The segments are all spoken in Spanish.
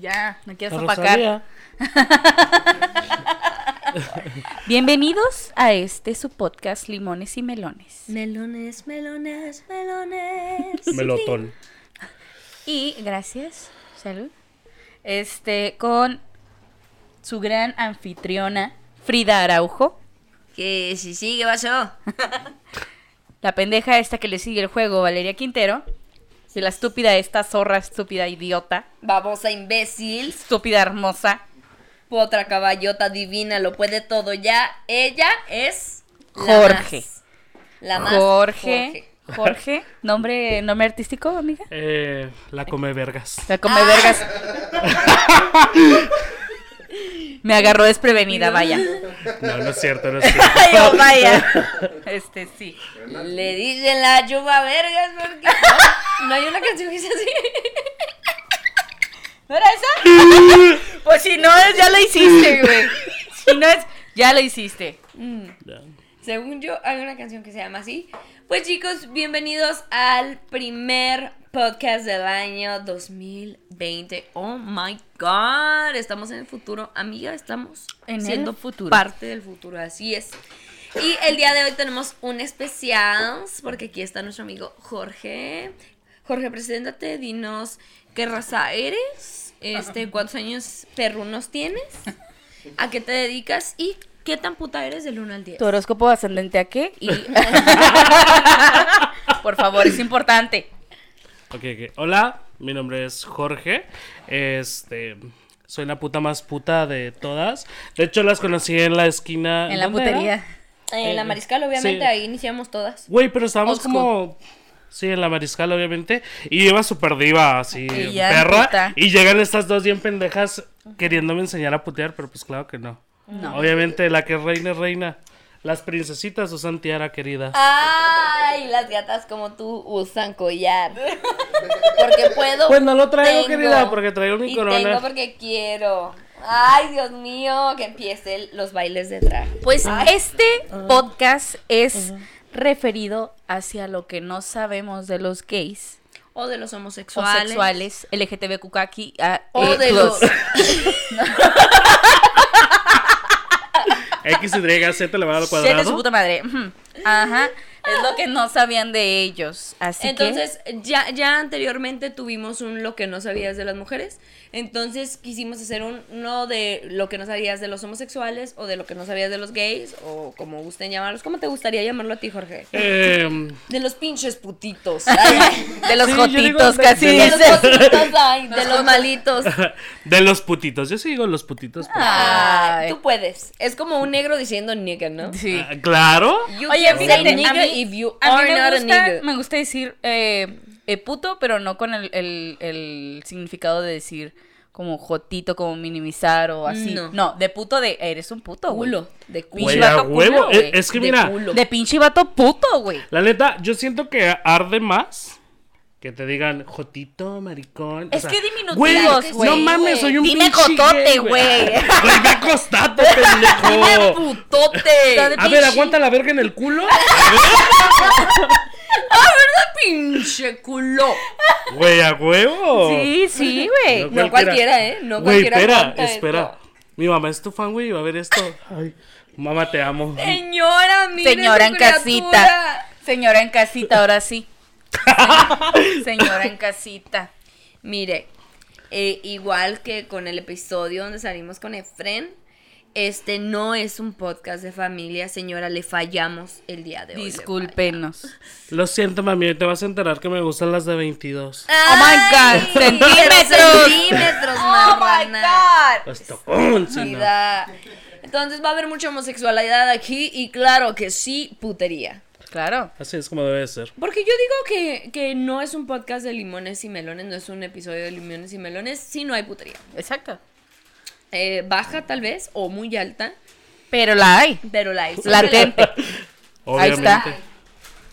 Ya, me quieres La opacar. Rosalía. Bienvenidos a este su podcast Limones y Melones. Melones, melones, melones. Melotón. Y gracias, salud. Este, con su gran anfitriona, Frida Araujo. Que si sí, ¿qué pasó? La pendeja esta que le sigue el juego, Valeria Quintero. La estúpida esta zorra, estúpida idiota, Babosa imbécil. estúpida hermosa. Otra caballota divina, lo puede todo ya. Ella es la Jorge. más. La más. Jorge. Jorge. ¿Nombre, nombre artístico, amiga? Eh, la come vergas. La come vergas. Me agarró desprevenida, vaya. No, no es cierto, no es cierto. Ay, oh, vaya. Este, sí. Le dicen la chupa vergas porque no, no hay una canción que sea así. ¿No era esa? pues si no es, ya lo hiciste, güey. Si no es, ya lo hiciste. Ya. Según yo, hay una canción que se llama así. Pues chicos, bienvenidos al primer podcast del año 2020. Oh my god, estamos en el futuro, amiga, estamos En el siendo futuro. parte del futuro, así es. Y el día de hoy tenemos un especial, porque aquí está nuestro amigo Jorge. Jorge, preséntate, dinos qué raza eres, este, cuántos años perrunos tienes, a qué te dedicas y qué tan puta eres del 1 al 10. ¿Tu horóscopo ascendente a qué? Y... Por favor, es importante. Ok, ok. Hola, mi nombre es Jorge. Este. Soy la puta más puta de todas. De hecho, las conocí en la esquina. En la putería. En la Eh, mariscal, obviamente, sí. ahí iniciamos todas. Güey, pero estábamos como. Sí, en la mariscal, obviamente. Y iba súper diva, así, Y perra. puta. Y llegan estas dos bien pendejas queriéndome enseñar a putear, pero pues claro que no. No. Obviamente, la que es reina es reina. Las princesitas usan tiara, querida. Ay, las gatas como tú usan collar. Porque puedo. Pues no lo traigo, tengo. querida, porque traigo mi y corona. tengo porque quiero. Ay, Dios mío, que empiecen los bailes de drag. Pues Ay. este podcast es referido hacia lo que no sabemos de los gays, O de los homosexuales. homosexuales, LGTBQQ, ah, O eh, de los. X, Y, Z elevado al cuadrado. su puta madre. Ajá. Es lo que no sabían de ellos. Así Entonces, ya, ya anteriormente tuvimos un lo que no sabías de las mujeres. Entonces quisimos hacer un no de lo que no sabías de los homosexuales o de lo que no sabías de los gays o como gusten llamarlos. ¿Cómo te gustaría llamarlo a ti, Jorge? Eh, De los pinches putitos. Ay, que de los Sí, jotitos de- casi de de los jotitos, ay, de los malitos. de los putitos. Yo sí digo los putitos. Ay. Ay, tú puedes. Es como un negro diciendo nigga, ¿no? Sí. Ah, claro. You Oye, fíjate, a mí, if you a mí are a gusta, nigga. me gusta decir eh, eh, puto, pero no con el, el, el significado de decir como jotito, como minimizar o así. No. No, de puto de eres un puto, güey. Culo, de culo. Pinche Güey, vato huevo. culo, es que De mira, culo. De pinche vato puto, güey. la neta, yo siento que arde más que te digan jotito, maricón. o Es sea, que diminutivos, güey. No mames, soy un Dime pinche cotote, güey. Güey, ve acostate, Dime pendejo. putote. A ver, aguanta la verga en el culo. Pinche culo. Güey, a huevo. Sí, sí, güey. No cualquiera, ¿eh? No cualquiera espera, espera. esto. Mi mamá es tu fan, güey, va a ver esto. Ay, mamá, te amo. Señora, mire Señora en criatura. casita. Señora en casita, ahora sí. Señora en casita. Mire, eh, igual que con el episodio donde salimos con Efren, este no es un podcast de familia, señora, le fallamos el día de hoy. Discúlpenos. Lo siento, mami, te vas a enterar que me gustan las de 22. Oh my God, centímetros. Centímetros, Oh my. God. Pues sí, no. Vida. Entonces va a haber mucha homosexualidad aquí y claro que sí, putería. Claro. Así es como debe de ser. Porque yo digo que, que no es un podcast de limones y melones, no es un episodio de limones y melones si no hay putería. Exacto. Eh, baja tal vez o muy alta, Pero la hay. pero la hay. Siempre Latente. Ahí está.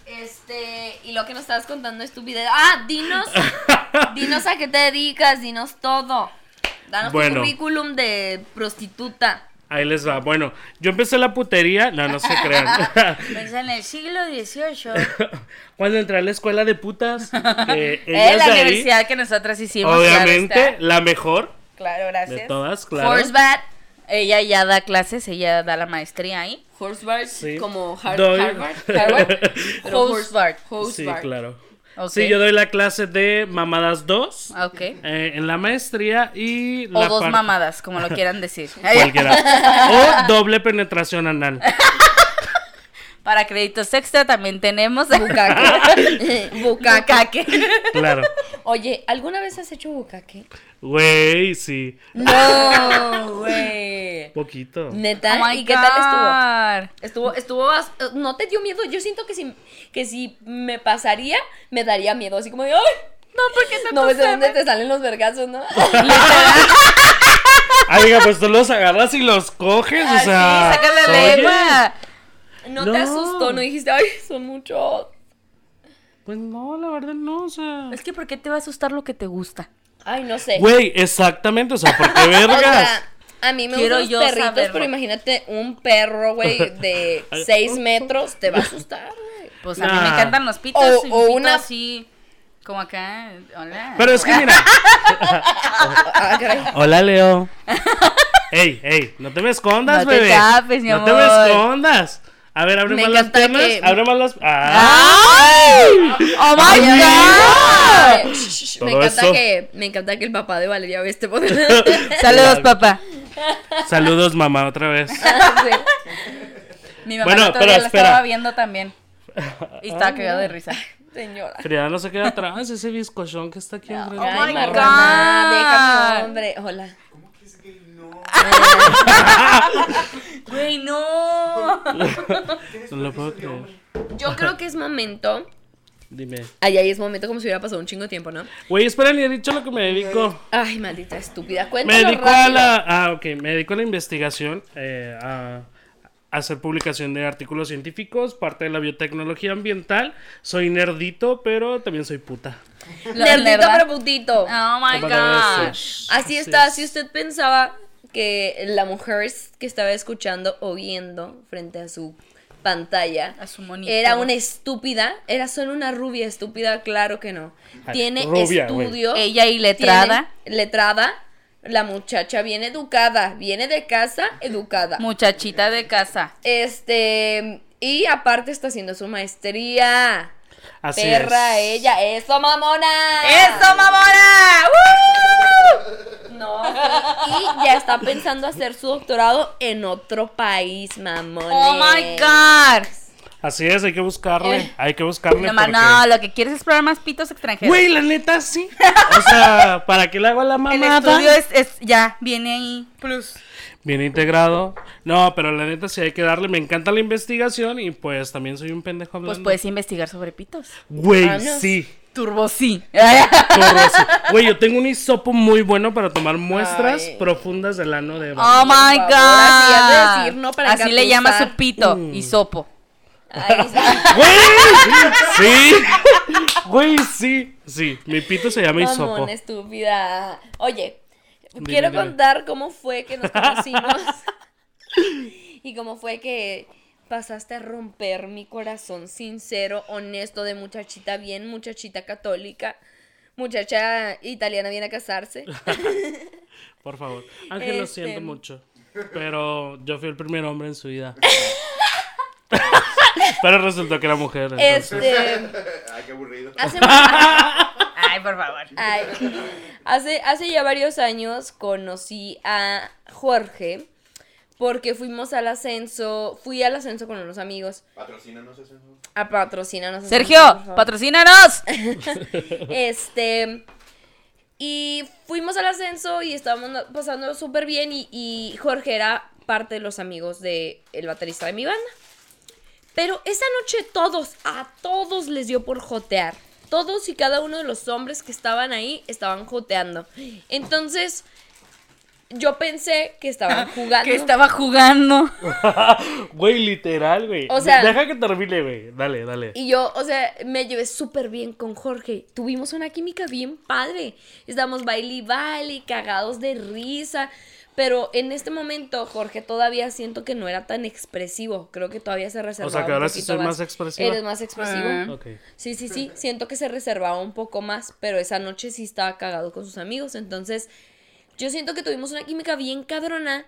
Este, y lo que nos estabas contando es tu video. Ah, dinos, dinos a qué te dedicas, dinos todo. Danos Bueno. tu currículum de prostituta. Ahí les va. Bueno, yo empecé la putería. No, no se crean. Pues en el siglo XVIII. Cuando entré a la escuela de putas, que Es ellas la de ahí, universidad que nosotras hicimos. obviamente, la mejor. Claro, gracias. De todas, claro. Horsebat. Ella ya da clases, ella da la maestría ahí. Horsebat Sí. como Har- Doy- Harvard. Harvard. pero Horsebat. Horse- Sí, claro. Sí, yo doy la clase de mamadas 2 Ok. eh, en la maestría y O dos mamadas, como lo quieran decir. Cualquiera. O doble penetración anal. Para créditos extra también tenemos Bucaque. Bucaque. Bucaque. Claro. Oye, ¿alguna vez has hecho bucaque? Güey, sí. No, güey. Poquito. Neta, Oh ¿y qué tal estuvo? Estuvo, estuvo, bas- no te dio miedo. Yo siento que si, que si me pasaría, me daría miedo. Así como de, ¡ay! No, porque no, No ves de dónde te salen los vergazos, ¿no? Ah, diga, pues tú los agarras y los coges, o sea. saca la oye, lengua. No, No. te asustó, no dijiste, ay, son muchos. Pues no, la verdad no, o sea. Es que ¿por qué te va a asustar lo que te gusta? Ay, no sé. Güey, exactamente, o sea, ¿por qué O vergas? sea, a mí me Quiero gustan los perritos, saberlo. pero imagínate un perro, güey, de 6 metros, te va a asustar, güey. Pues a mí me encantan los pitos. O- y un o pito una- así, como acá. Hola. Pero es que mira. Ah. Hola, Leo. Ey, ey, no te me escondas, No te bebé. tapes, mi no te me amor. escondas. A ver, abre Me más las piernas. que- Abre más las. ¡Ah! ¡Ay! ¡Oh my Ay, god! Me encanta eso. que me encanta que el papá de Valeria ve este podcast. Saludos, papá. Saludos, mamá, otra vez. Mi mamá Bueno, pero lo espera. estaba viendo también. Y estaba cagado de risa. Señora. Frida no se queda atrás, ese bizcochón que está aquí. Oh my God. déjame, hombre. Hola. Güey, no. No lo puedo creer. Yo creo que es momento. Dime. Ay, ay, es momento como si hubiera pasado un chingo de tiempo, ¿no? Güey, espera, ni he dicho lo que me dedico. Ay, maldita estúpida. Me Cuéntalo dedico a la. Ah, ok. Me dedico a la investigación, eh, a, a hacer publicación de artículos científicos, parte de la biotecnología ambiental. Soy nerdito, pero también soy puta. Lo Nerdito pero putito. Oh my ¿Cómo no god. ves? Así está. Si usted pensaba que la mujer que estaba escuchando o viendo frente a su pantalla A su era una estúpida, era solo una rubia estúpida, claro que no. Tiene rubia, estudio. Ella y letrada. letrada. La muchacha bien educada, viene de casa educada. Muchachita de casa. Este, y aparte está haciendo su maestría. Así Perra es. ella, eso mamona. ¡Eso, mamona! No, y ya está pensando hacer su doctorado en otro país, mamón. ¡Oh my god! Así es, hay que buscarle. Eh. Hay que buscarle. No, porque- no, lo que quieres es explorar más pitos extranjeros. Güey, la neta sí. O sea, ¿para qué le hago a la El mamada? estudio es, es ya, viene ahí. Plus. Bien integrado. No, pero la neta sí hay que darle. Me encanta la investigación y pues también soy un pendejo hablando. Pues puedes investigar sobre pitos. Güey, Ah, no. sí. Turbo sí. Todo así. Güey, yo tengo un hisopo muy bueno para tomar muestras Ay. profundas del ano de Eva. Oh my god. así has de decir, ¿no? Para Así le llama su pito. Mm. Hisopo. Ay, ¡Güey! Sí. Güey, sí. Sí, mi pito se llama hisopo. estúpida. Oye, Dime, quiero dime. contar cómo fue que nos conocimos. y cómo fue que pasaste a romper mi corazón sincero, honesto, de muchachita bien, muchachita católica. Muchacha italiana viene a casarse. Por favor. Ángel, lo Este- siento mucho. Pero yo fui el primer hombre en su vida. pero resultó que era mujer. entonces. Este, Ay, qué aburrido. hace, Ay, por favor. ay, hace, hace ya varios años conocí a Jorge porque fuimos al ascenso, fui al ascenso con unos amigos Patrocínanos eso. a patrocinarnos. Sergio, patrocínanos. Este. Y fuimos al ascenso y estábamos pasando súper bien. Y, y Jorge era parte de los amigos del el baterista de mi banda. Pero esa noche todos, a todos les dio por jotear. Todos y cada uno de los hombres que estaban ahí estaban joteando. Entonces, yo pensé que estaban jugando. Que estaba jugando. Güey, literal, güey. O sea- Deja que termine, güey. Dale, dale. Y yo, o sea, me llevé súper bien con Jorge. Tuvimos una química bien padre. Estábamos baile y baile, cagados de risa. Pero en este momento, Jorge, todavía siento que no era tan expresivo. Creo que todavía se reservaba. O sea, que ahora sí soy más expresiva. Eres más expresivo. Ah. Sí, sí, sí. Siento que se reservaba un poco más. Pero esa noche sí estaba cagado con sus amigos. Entonces, yo siento que tuvimos una química bien cabrona.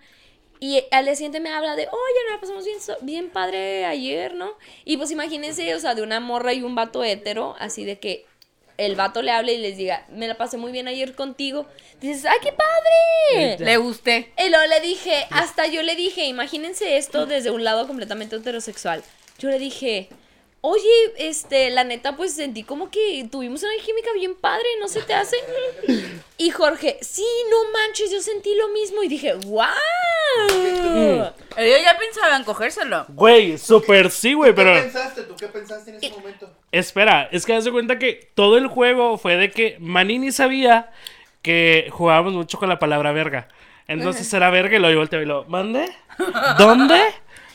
Y al día siguiente me habla de, oye, nos la pasamos bien, bien padre ayer, ¿no? Y pues imagínense, o sea, de una morra y un vato hétero, así de que el vato le hable y les diga, me la pasé muy bien ayer contigo. Dices, ¡ay, qué padre! Le gusté. Y luego le dije, hasta yo le dije, imagínense esto desde un lado completamente heterosexual. Yo le dije, oye, este, la neta, pues sentí como que tuvimos una química bien padre, ¿no se te hace? Y Jorge, sí, no manches, yo sentí lo mismo. Y dije, ¡wow! Ellos ya pensaban cogérselo. Güey, super sí, güey, ¿Qué pero... pensaste? ¿Tú qué pensaste en ese momento? Espera, es que haz de cuenta que todo el juego fue de que Manini sabía que jugábamos mucho con la palabra verga. Entonces era verga y lo yo volteaba y lo, ¿mande? ¿Dónde?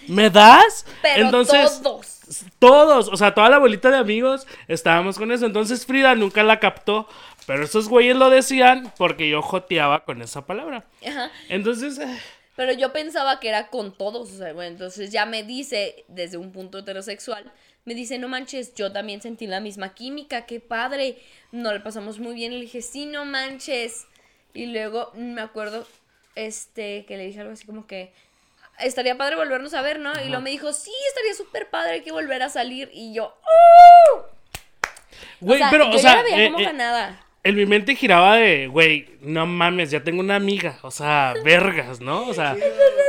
¿Me das? Pero Entonces, todos. todos, o sea, toda la bolita de amigos estábamos con eso. Entonces Frida nunca la captó, pero esos güeyes lo decían porque yo joteaba con esa palabra. Ajá. Entonces, eh, Pero yo pensaba que era con todos, o sea, bueno, entonces ya me dice, desde un punto heterosexual, me dice, no manches, yo también sentí la misma química, qué padre, no le pasamos muy bien, le dije, sí, no manches. Y luego me acuerdo, este, que le dije algo así como que, estaría padre volvernos a ver, ¿no? Y luego me dijo, sí, estaría súper padre, hay que volver a salir. Y yo, ¡oh! güey, o sea, pero, yo o ya sea, la veía eh, como eh, ganada. En mi mente giraba de, güey, no mames, ya tengo una amiga, o sea, vergas, ¿no? O sea,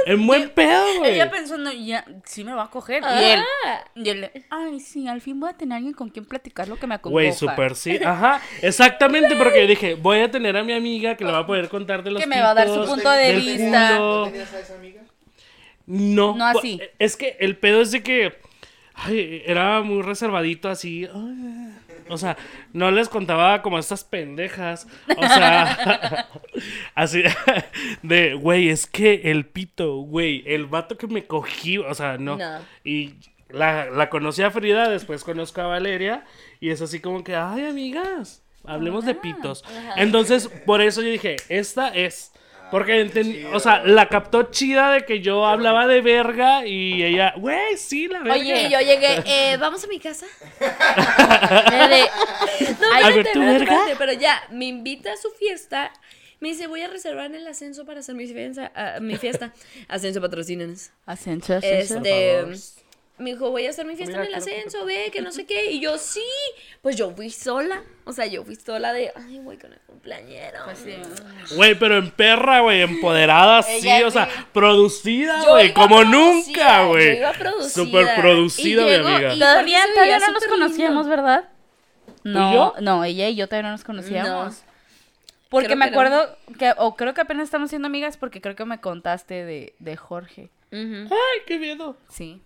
en buen pedo, güey. Ella pensando, ya, sí me va a coger. Y él, Ah. y él, ay, sí, al fin voy a tener alguien con quien platicar lo que me acongoja. Güey, súper sí, ajá, exactamente, porque yo dije, voy a tener a mi amiga que le va a poder contar de los Que me va a dar su punto de vista. culo. ¿No tenías a esa amiga? No, No así. Es que el pedo es de que ay, era muy reservadito así. ay, O sea, no les contaba como estas pendejas. O sea, así de, güey, es que el pito, güey, el vato que me cogí, o sea, no. No. Y la, la conocí a Frida, después conozco a Valeria, y es así como que, ay, amigas, hablemos de pitos. Entonces, por eso yo dije, esta es. Porque, enten- o sea, la captó chida de que yo hablaba de verga y ella, güey, sí, la verga. Oye, y yo llegué, eh, ¿vamos a mi casa? De, No, A ver, ¿tú, espérate, verga? pero ya, me invita a su fiesta. Me dice, voy a reservar en el ascenso para hacer mi fiesta. mi fiesta. Ascenso patrocínenos. ascenso, ascenso. Este. Me dijo, voy a hacer mi fiesta Mira, en el ascenso, ve, que no sé qué. Y yo, sí. Pues yo fui sola. O sea, yo fui sola de, ay, voy con el cumpleañero. Pues sí. Güey, pero en perra, güey, empoderada, sí, o sea, producida, güey, como producida, nunca, güey. yo iba producida. Súper producida, mi amiga. y- Todavía, todavía no nos lindo. conocíamos, ¿verdad? No, yo? no, ella y yo todavía no nos conocíamos. No. Porque Creo me que no. acuerdo que, o creo que apenas estamos siendo amigas porque creo que me contaste de, de Jorge. Ay, qué miedo. Sí.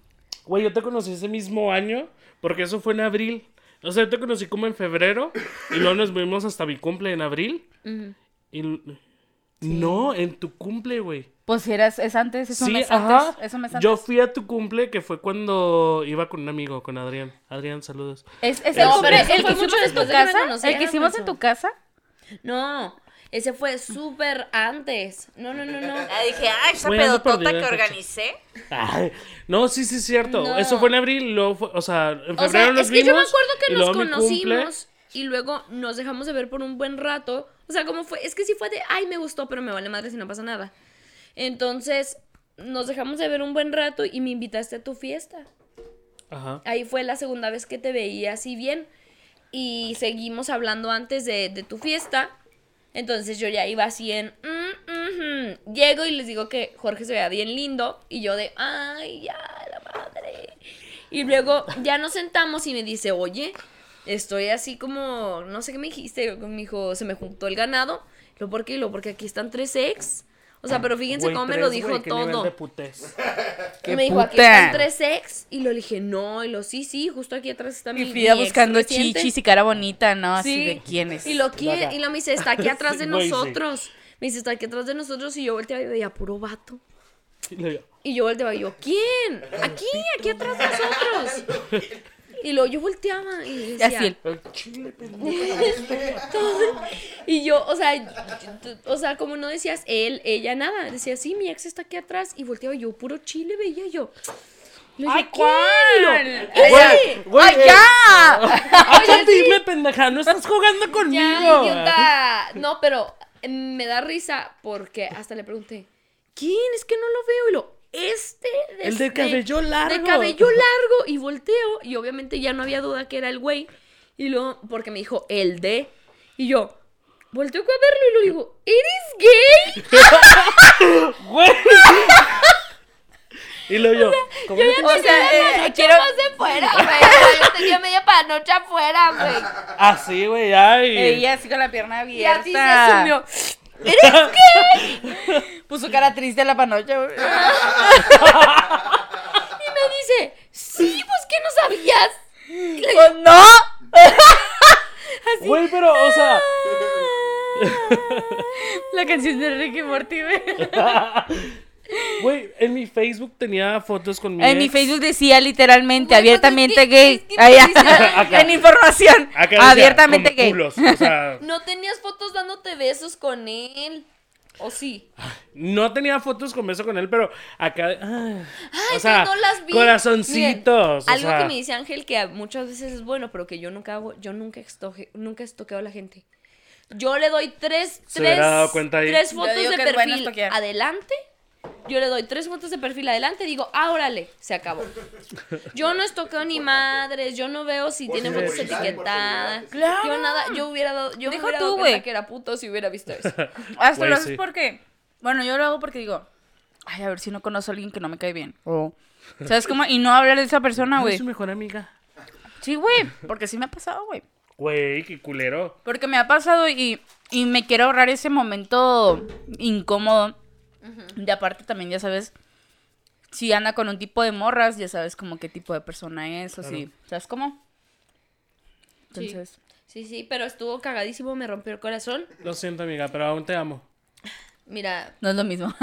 Güey, yo te conocí ese mismo año, porque eso fue en abril. O sea, yo te conocí como en febrero, y luego nos vimos hasta mi cumple en abril. Y... No, en tu cumple, güey. Pues si eras, es antes, es un Sí, mes ajá. antes. Es un mes antes. Yo fui a tu cumple, que fue cuando iba con un amigo, con Adrián. Adrián, saludos. Es, es No, el, pero el eso que fue hicimos mucho en tu casa. El que hicimos en tu casa. No, ese fue súper antes. No, no, no, no. dije, ay, esa ando pedotota que organicé. Ay, no, sí, sí, es cierto. No. Eso fue en abril, luego fue, o sea, en febrero O sea, nos es que yo me vimos, acuerdo y que nos conocimos y luego nos dejamos de ver por un buen rato. O sea, como fue, es que sí fue de, ay, me gustó, pero me vale madre si no pasa nada. Entonces, nos dejamos de ver un buen rato y me invitaste a tu fiesta. Ajá. Ahí fue la segunda vez que te veía así bien. Y seguimos hablando antes de, de tu fiesta. Entonces yo ya iba así en... mm, ujú. Llego y les digo que Jorge se veía bien lindo. Y yo de... Ay, ya, la madre. Y luego ya nos sentamos y me dice, oye, estoy así como... No sé qué me dijiste. Me dijo, se me juntó el ganado. Lo por qué, lo porque aquí están tres ex. O sea, pero fíjense cómo me tres, lo dijo güey, qué nivel todo. de. Y me dijo, aquí puta! están tres ex. Y lo dije, no. Y lo, sí, sí, justo aquí atrás está mi Y Frida mi ex buscando reciente". chichis y cara bonita, ¿no? Así Sí. de quién es. Y lo quiere, y lo me dice, está aquí atrás de sí. nosotros. Me dice, está aquí atrás de nosotros. Y yo volteaba y veía puro vato. Y yo volteaba y yo, ¿quién? Aquí, aquí atrás de nosotros. Y luego yo volteaba y Y decía, así el- "El chile, pendejo". y yo, o sea, yo- o sea, como no decías él, ella, nada, decía, sí, mi ex está aquí atrás, y volteaba y yo, puro chile veía yo. Le dije, ¡Ay. Y cuál! Güey, ¡Ay, eh, ya! Ya dime, pendeja, no estás jugando Ya, conmigo. idiota. No, pero me da risa porque hasta le pregunté, ¿quién? Es que no lo veo. Y lo, este. El de cabello largo. De cabello largo. Y volteo. Y obviamente ya no había duda que era el güey. Y luego, porque me dijo, el de. Y yo, volteo a verlo y lo digo, ¿eres gay? Güey. Y luego yo, ¿cómo no te- O sea, eh, quiero. de fuera, güey. Yo tenía media panocha afuera, güey. Así, güey, ay. Ella así con la pierna Y abierta. así se sumió. Puso cara triste a la panocha. güey. Y me dice, sí, pues que no sabías. Pues, no. Güey, pero, o sea, La canción de Ricky Morty, güey. Güey, en mi Facebook tenía fotos con mi En mi ex. Facebook decía literalmente, Güey, abiertamente es que- gay. es que Acá. en información. Acá decía, abiertamente gay. culos, o sea, No tenías fotos dándote besos con él. ¿O sí? no tenía fotos con beso con él, pero acá, ah, Ay, o sea, no las vi. corazoncitos, Miren, o algo sea, que me dice Ángel que muchas veces es bueno, pero que yo nunca hago, yo nunca estoque, nunca estoqueo a la gente. Yo le doy tres, tres, dado cuenta ahí. tres fotos de bueno perfil estoquear. adelante. Yo le doy tres fotos de perfil adelante y digo, ah, órale, se acabó. Yo no estoqueo ni madres, yo no veo si tienen fotos etiquetadas. seguridad. Yo nada, yo hubiera dado, yo me Deja hubiera tú, dado cuenta que era puto si hubiera visto eso. Hasta lo haces sí. porque. Bueno, yo lo hago porque digo, ay, a ver si no conozco a alguien que no me cae bien. O. ¿Sabes cómo? Y no hablar de esa persona, Ay, güey. su mejor amiga. Sí, güey. Porque sí me ha pasado, güey. Güey, qué culero. Porque me ha pasado y, y me quiero ahorrar ese momento incómodo. De aparte también, ya sabes, si anda con un tipo de morras, ya sabes como qué tipo de persona es o si, ¿sabes cómo? Sí. Entonces, Sí, sí, pero estuvo cagadísimo, me rompió el corazón. Lo siento, amiga, pero aún te amo. Mira, no es lo mismo.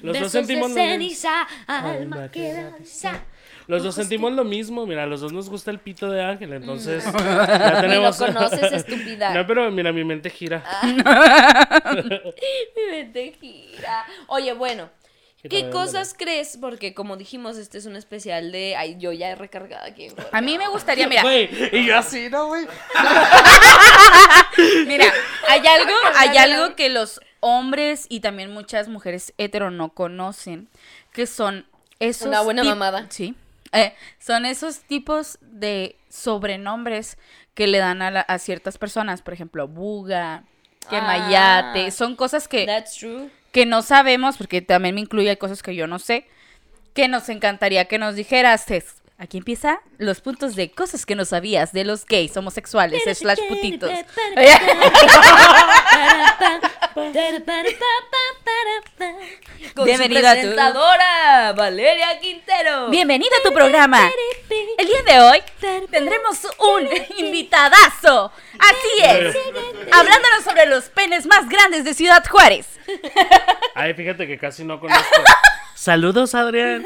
Los besos dos sentimos de lo ceniza, alma Alma quedanza. Los dos sentimos lo mismo. Mira, a los dos nos gusta el pito de Ángel, entonces ya Ni lo tenemos. conoces, estúpida. No, pero mira, mi mente gira. Mi mente gira. Oye, bueno, ¿qué cosas crees? Porque como dijimos, este es un especial de... Ay, yo ya he recargado aquí. A mí me gustaría, mira, y yo así, ¿no, güey? mira, hay algo, hay algo que los hombres y también muchas mujeres hetero no conocen, que son esos Una buena mamada. Sí. Eh, son esos tipos de sobrenombres que le dan a, la- a ciertas personas, por ejemplo, buga, que Ah. son cosas que, That's true. que no sabemos, porque también me incluye hay cosas que yo no sé, que nos encantaría que nos dijeras. Aquí empieza los puntos de cosas que no sabías de los gays, homosexuales, slash putitos. Con Bienvenido su a tu- presentadora, Valeria Quintero. Bienvenido a tu programa. El día de hoy tendremos un invitadazo. Así es. Hablándonos sobre los penes más grandes de Ciudad Juárez. Ay, fíjate que casi no conozco. Saludos, Adrián.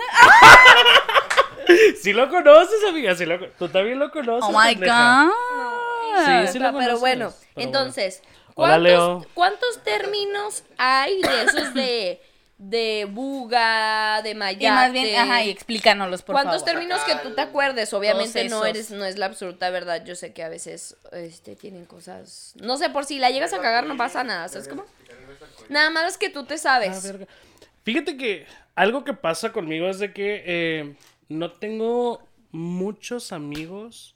Si lo conoces, amiga. Sí lo, tú también lo conoces. Oh my pendeja. god. Sí, sí lo pero conoces, bueno, pero entonces, Hola, Leo. ¿cuántos, ¿cuántos términos hay de esos de, de buga, de mayate? Y más bien, ajá, y explícanos por ¿Cuántos favor. términos que tú te acuerdes? Obviamente no eres, no es la absoluta verdad. Yo sé que a veces este, tienen cosas. No sé, por si la llegas a cagar, no pasa nada. ¿Sabes cómo? Nada más es que tú te Ah, sabes. verga. Fíjate que algo que pasa conmigo es de que eh, no tengo muchos amigos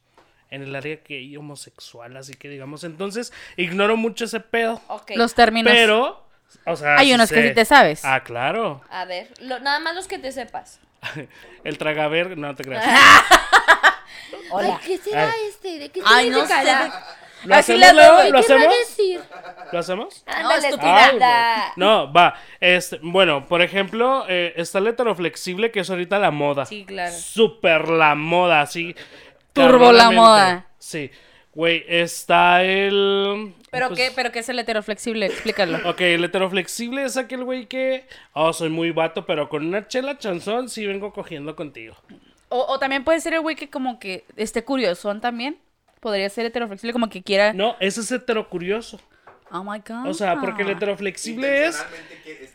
en el área gay homosexual, así que digamos, entonces ignoro mucho ese pedo. Los términos. Pero, o sea, Hay sí unos que sé. sí te sabes. Ah, claro. A ver, lo- nada más los que te sepas. El tragaver, no te creas. Hola. ¿Qué será Ay. este? ¿De qué Ay, no? ¿Lo Así hacemos, Leo? ¿Lo ¿Qué va a hacemos? decir? ¿Lo hacemos? Ándale, estúpida. No, va. Este, bueno, por ejemplo, eh, está el heteroflexible, que es ahorita la moda. Sí, claro. Súper la moda, así. Turbo la moda. Sí. Güey, está el. ¿Pero pues, qué? ¿Pero qué es el heteroflexible? Explícalo. Ok, el heteroflexible es aquel güey que. Oh, soy muy vato, pero con una chela chanzón sí vengo cogiendo contigo. O, o también puede ser el güey que como que esté curiosón también. Podría ser heteroflexible como que quiera... No, ese es heterocurioso. Oh my god. O sea, porque el heteroflexible es.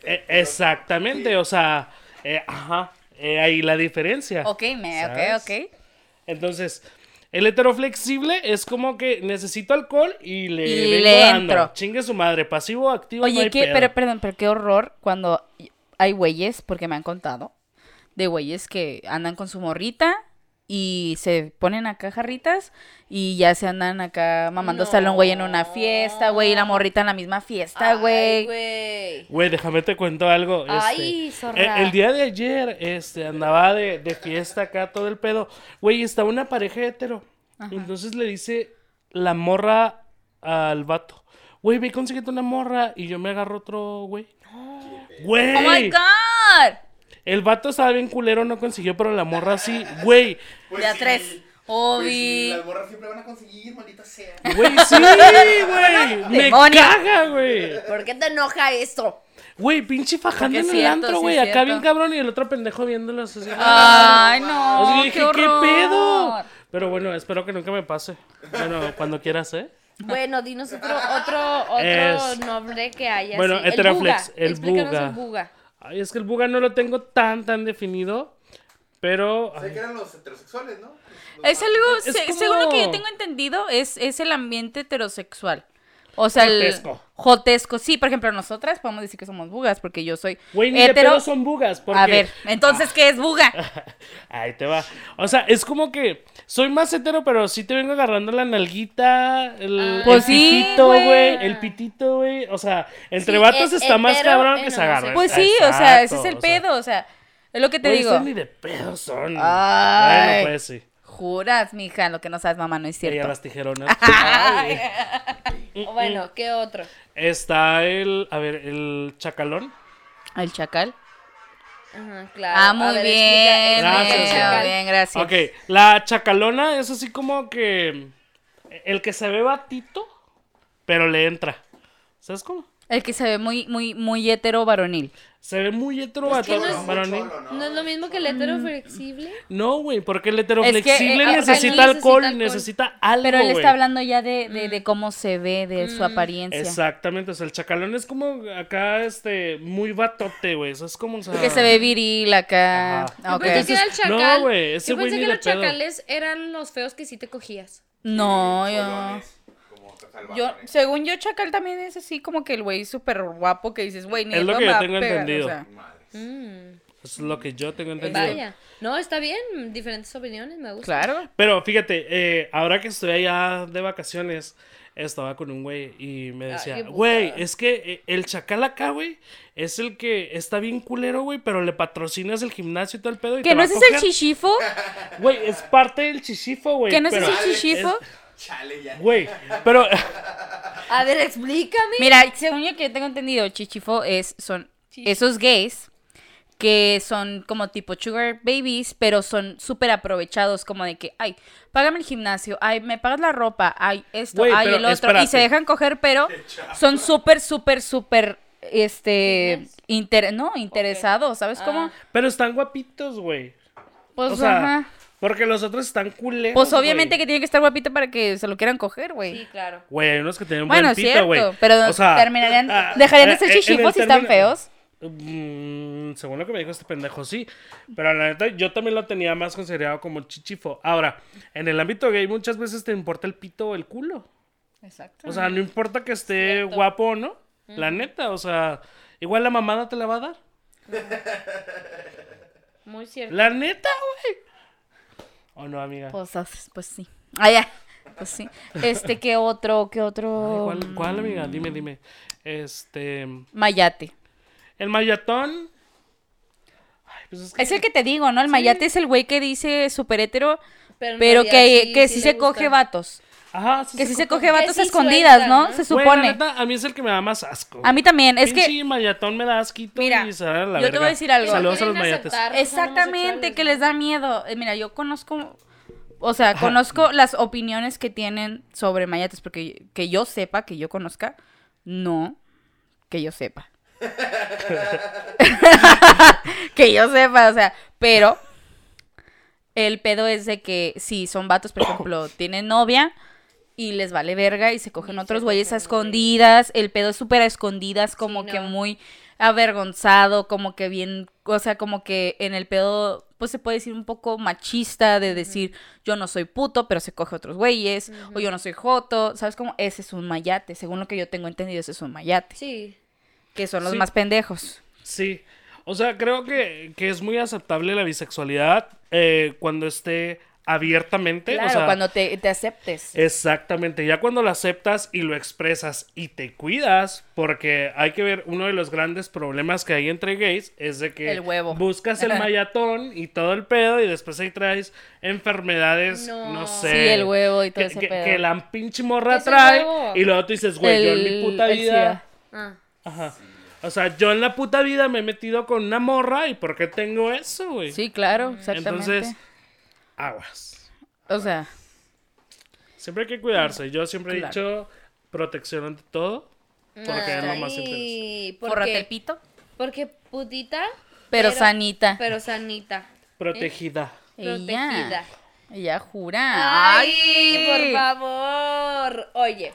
Eh, exactamente, o sea. eh, ajá. eh, ahí la diferencia. Ok, me, ok, ok. Entonces, El heteroflexible es como que necesito alcohol y le, Y vengo le dando. entro. Chingue su madre, pasivo, activo, no Oye, hay qué, pedo. pero perdón, pero qué horror cuando hay güeyes, porque me han contado, de güeyes que andan con su morrita y se ponen acá jarritas y ya se andan acá mamando a un güey en una fiesta, güey, y la morrita en la misma fiesta, güey. güey. Déjame te cuento algo. este, Ay, zorra. el, el día de ayer, este, andaba de, de fiesta acá, todo el pedo. Güey, estaba una pareja hetero. Entonces le dice la morra al vato. Güey, ve, consíguete una morra. Y yo me agarro otro, güey. Güey. ¡Oh, my God! El vato estaba bien culero, no consiguió, pero la morra sí. Güey, Pues De a sí, tres. Pues sí, Obi. las morras siempre van a conseguir, maldita sea. güey, sí, güey. Me Demonio. caga, güey. ¿Por qué te enoja esto? Güey, pinche fajando en el antro, sí güey. es Acá cierto. bien cabrón y el otro pendejo viéndolos así. Ay, no. O sea, yo dije, qué, ¿qué, pedo? Pero bueno, espero que nunca me pase. Bueno, cuando quieras, ¿eh? Bueno, dinos otro, otro, otro Es- nombre que haya. Bueno, así. heteroflex, El el buga. Explícanos buga. el buga. Ay, es que el buga no lo tengo tan, tan definido. Pero. Sé ay, que eran los heterosexuales, ¿no? Los Es algo, Es se- como- según lo que yo tengo entendido, es, es el ambiente heterosexual. O sea, Jotesco. el jotesco. Sí, por ejemplo, nosotras podemos decir que somos bugas porque yo soy Güey, ni de hetero. pedo son bugas. Porque... A ver, entonces, ¿qué es buga? Ahí te va. O sea, es como que soy más hetero, pero sí te vengo agarrando la nalguita, el, Ah. el Pues sí, pitito, güey. güey. El pitito, güey. O sea, entre Sí, vatos es está más cabrón que se agarran. Pues sí, o sea, ese es el pedo, o sea, es lo que te güey, digo. ni de pedo son. Ay. Bueno, pues sí. Juras, mija, lo que no sabes, mamá, no es Ella cierto. las tijeronas. Ay. Bueno, ¿qué otro? Está el, a ver, el chacalón. El chacal. Ajá, claro. Ah, A muy ver, bien, Gracias, bien, gracias. Ok, la chacalona es así como que el que se ve batito, pero le entra. ¿Sabes cómo? El que se ve muy, muy, muy hetero varonil. Se ve muy hetero Es que no es- varonil. Cholo, ¿no? ¿No es lo mismo que el hetero flexible? No, güey, porque el Es que, heteroflexible eh, necesita no necesita alcohol y alcohol. necesita algo, Pero él está hablando ya de, de, de cómo se ve, de su apariencia. Exactamente, o sea, el chacalón es como acá, este, muy batote, güey. Eso es como, o sea... Que se ve viril acá. Ajá. Ah, ok. Yo pensé que era el No, chacal. güey, ese Yo pensé que los pedo. chacales eran los feos que sí te cogías. No, yo... Cholones, Yo, según yo, Chacal también es así como que el güey súper guapo que dices, güey, ni Es el lo que yo va a tengo pegar", entendido. o sea. Madres. Mm, Es lo que yo tengo entendido. vaya. No, está bien. Diferentes opiniones, me gusta. Claro. Pero fíjate, eh, ahora que estoy allá de vacaciones, estaba con un güey y me decía, güey, es que eh, el chacal acá, güey, es el que está bien culero, güey, pero le patrocinas el gimnasio y todo el pedo. Y Que te no va ese a es el coger". chichifo. Güey, es parte del chichifo, güey. Que no es el chichifo. Chale, ya. Güey, pero... A ver, explícame. Mira, según yo que tengo entendido, chichifo es, son esos gays que son como tipo sugar babies, pero son súper aprovechados, como de que, ay, págame el gimnasio, ay, me pagas la ropa, ay, esto, Güey, ay, el otro, y se dejan coger, pero son súper, súper, súper, este, inter no, interesados, ¿sabes cómo? Pero están guapitos, güey. Pues, o sea, ajá. Porque los otros están culeros, Pues obviamente güey. que tiene que estar guapito para que se lo quieran coger, güey. Sí, claro. Güey, hay unos que tienen Bueno, buen pito, cierto, güey. pero O sea, terminarían, ah, dejarían de eh, ser eh, chichifos si están feos. Mm, según lo que me dijo este pendejo, sí. Pero la neta, yo también lo tenía más considerado como chichifo. Ahora, en el ámbito gay muchas veces te importa el pito o el culo. Exacto. O sea, no importa que esté guapo o no. La neta, o sea, igual la mamada te la va a dar. Muy cierto. La neta, güey. ¿O no, amiga? Pues, pues sí. Ah, ya. Pues sí. Este, ¿qué otro? ¿Qué Ay, otro? ¿cuál, cuál, amiga? Dime, dime. Este. Mayate. El mayatón. Ay, pues es que. Es el que te digo, ¿no? El mayate es el güey que dice super hétero, Pero, que, sí- que sí sí, se coge vatos. Ajá, sí Que sí se coge. vatos sí a escondidas, sueltan, ¿no? ¿no? Se la supone. neta, a mí es el que me da más asco. A mí también. Es que, Pinche mayatón me da asquito Mira, y se da la yo te voy a decir algo. Saludos a los mayates. que exactamente, que les da miedo. Eh, Mira, yo conozco, o sea, conozco las opiniones que tienen sobre mayates, porque que yo sepa, que yo conozca, no, que yo sepa. que yo sepa, o sea, pero el pedo es de que si son vatos, por ejemplo, tienen novia y les vale verga y se cogen Y otros se güeyes a escondidas, el pedo es súper a escondidas, como Sí, que no. muy avergonzado, como que bien, o sea, como que en el pedo, pues se puede decir un poco machista de decir yo no soy puto, pero se coge otros güeyes, o yo no soy joto, ¿sabes cómo? Ese es un mayate, según lo que yo tengo entendido, ese es un mayate, Sí. que son los Sí. más pendejos. Sí. O sea, creo que, que es muy aceptable la bisexualidad eh, cuando esté abiertamente. Claro, o sea, cuando te, te aceptes. Exactamente, ya cuando lo aceptas y lo expresas y te cuidas, porque hay que ver, uno de los grandes problemas que hay entre gays es de que El huevo. buscas el mayatón y todo el pedo y después ahí traes enfermedades, no, No. sé. Sí, el huevo y todo que, ese que- pedo. que la pinche morra ¿Qué es el trae y luego tú dices, güey, yo en mi puta vida... Ah. Ajá. O sea, yo en la puta vida me he metido con una morra y ¿por qué tengo eso, güey? Sí, claro, exactamente. Entonces, aguas. o sea, Siempre hay que cuidarse. Yo siempre he dicho protección ante todo. Porque es lo más. Ay, fórrate el porque, pito, porque putita, pero, sanita. pero sanita, Protegida. protegida. Ella, ella jura. Ay, por favor. Oye,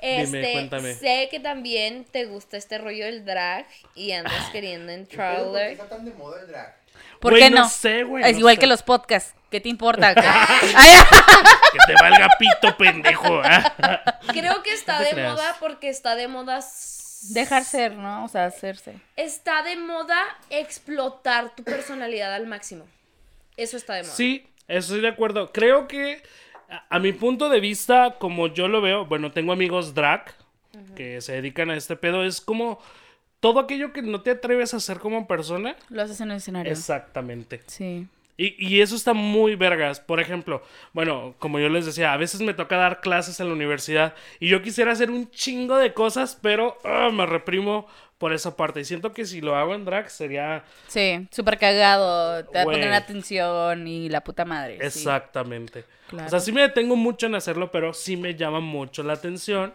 este, cuéntame. sé que también te gusta este rollo del drag y andas queriendo ¿Por qué entrar. está tan de moda el drag? ¿Por Güey, qué no no? sé, güey, Es no igual sé. que los podcasts. ¿Qué te importa? Ay, Que te valga pito, pendejo. ¿ah? Creo que está de creas. moda porque está de moda. Dejar ser, ¿no? O sea, hacerse. Está de moda explotar tu personalidad al máximo. Eso está de moda. Sí, estoy de acuerdo. Creo que, a, a mi punto de vista, como yo lo veo, bueno, tengo amigos drag que se dedican a este pedo. Es como todo aquello que no te atreves a hacer como persona. Lo haces en el escenario. Exactamente. Sí. Y, y eso está muy vergas. Por ejemplo, bueno, como yo les decía, a veces me toca dar clases en la universidad y yo quisiera hacer un chingo de cosas, pero ah, me reprimo por esa parte. Y siento que si lo hago en drag sería Sí, súper cagado. Te va a poner atención y la puta madre. sí. exactamente. Claro. O sea, sí me detengo mucho en hacerlo, pero sí me llama mucho la atención.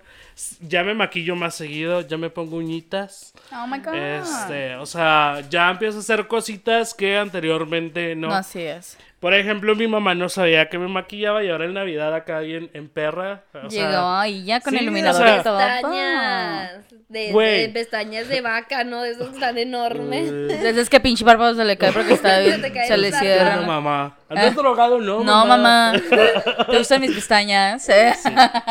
Ya me maquillo más seguido, ya me pongo uñitas. Oh my god. Este, o sea, ya empiezo a hacer cositas que anteriormente no. No, así es. Por ejemplo, mi mamá no sabía que me maquillaba y ahora en Navidad acá bien en perra. o sea, Llegó y ya con sí, el iluminador o sea. Pestañas. De, pestañas de vaca, ¿no? De esos están enormes. Desde es que pinche párpado se le cae porque está bien. se le cierra. No, mamá. ¿Andas drogado? No, No, mamá. ¿Te gustan mis pestañas? ¿Eh?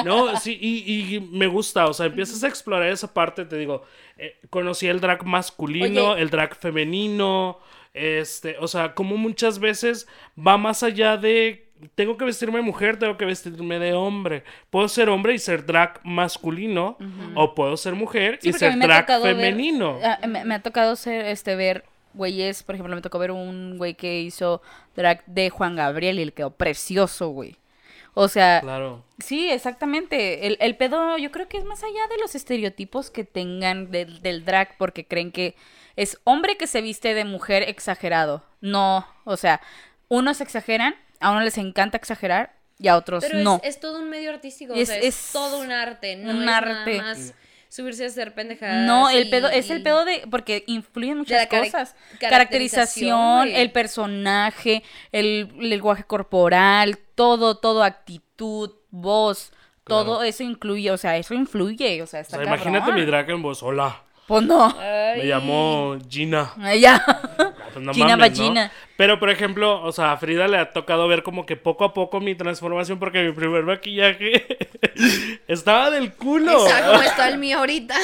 No, sí, y, y me gusta, o sea, empiezas a explorar esa parte, te digo, eh, conocí el drag masculino, Oye. el drag femenino, este, o sea, como muchas veces va más allá de, tengo que vestirme de mujer, tengo que vestirme de hombre, puedo ser hombre y ser drag masculino, o puedo ser mujer Sí, y ser drag ver- femenino. me, me ha tocado ser, este, ver güeyes, por ejemplo, me tocó ver un güey que hizo drag de Juan Gabriel y le quedó precioso, güey. O sea, Claro. sí, exactamente. El, el pedo yo creo que es más allá de los estereotipos que tengan del drag porque creen que es hombre que se viste de mujer exagerado. No, o sea, unos exageran, a unos les encanta exagerar y a otros Pero no. es, es todo un medio artístico. o Es- sea, es, es todo un arte. No un es arte. nada más subirse a hacer pendejadas. No, el y- pedo, es el pedo de, porque influyen muchas cari- cosas. caracterización, el personaje, el lenguaje corporal, todo, todo, actitud, voz, todo eso incluye, o sea, eso influye, o sea, O está sea, imagínate mi drag en voz, hola, Pues no. Ay. me llamo Gina. Ya. Pues no Gina mames. Pero, por ejemplo, o sea, a Frida le ha tocado ver como que poco a poco mi transformación porque mi primer maquillaje estaba del culo. Está como está el mío ahorita.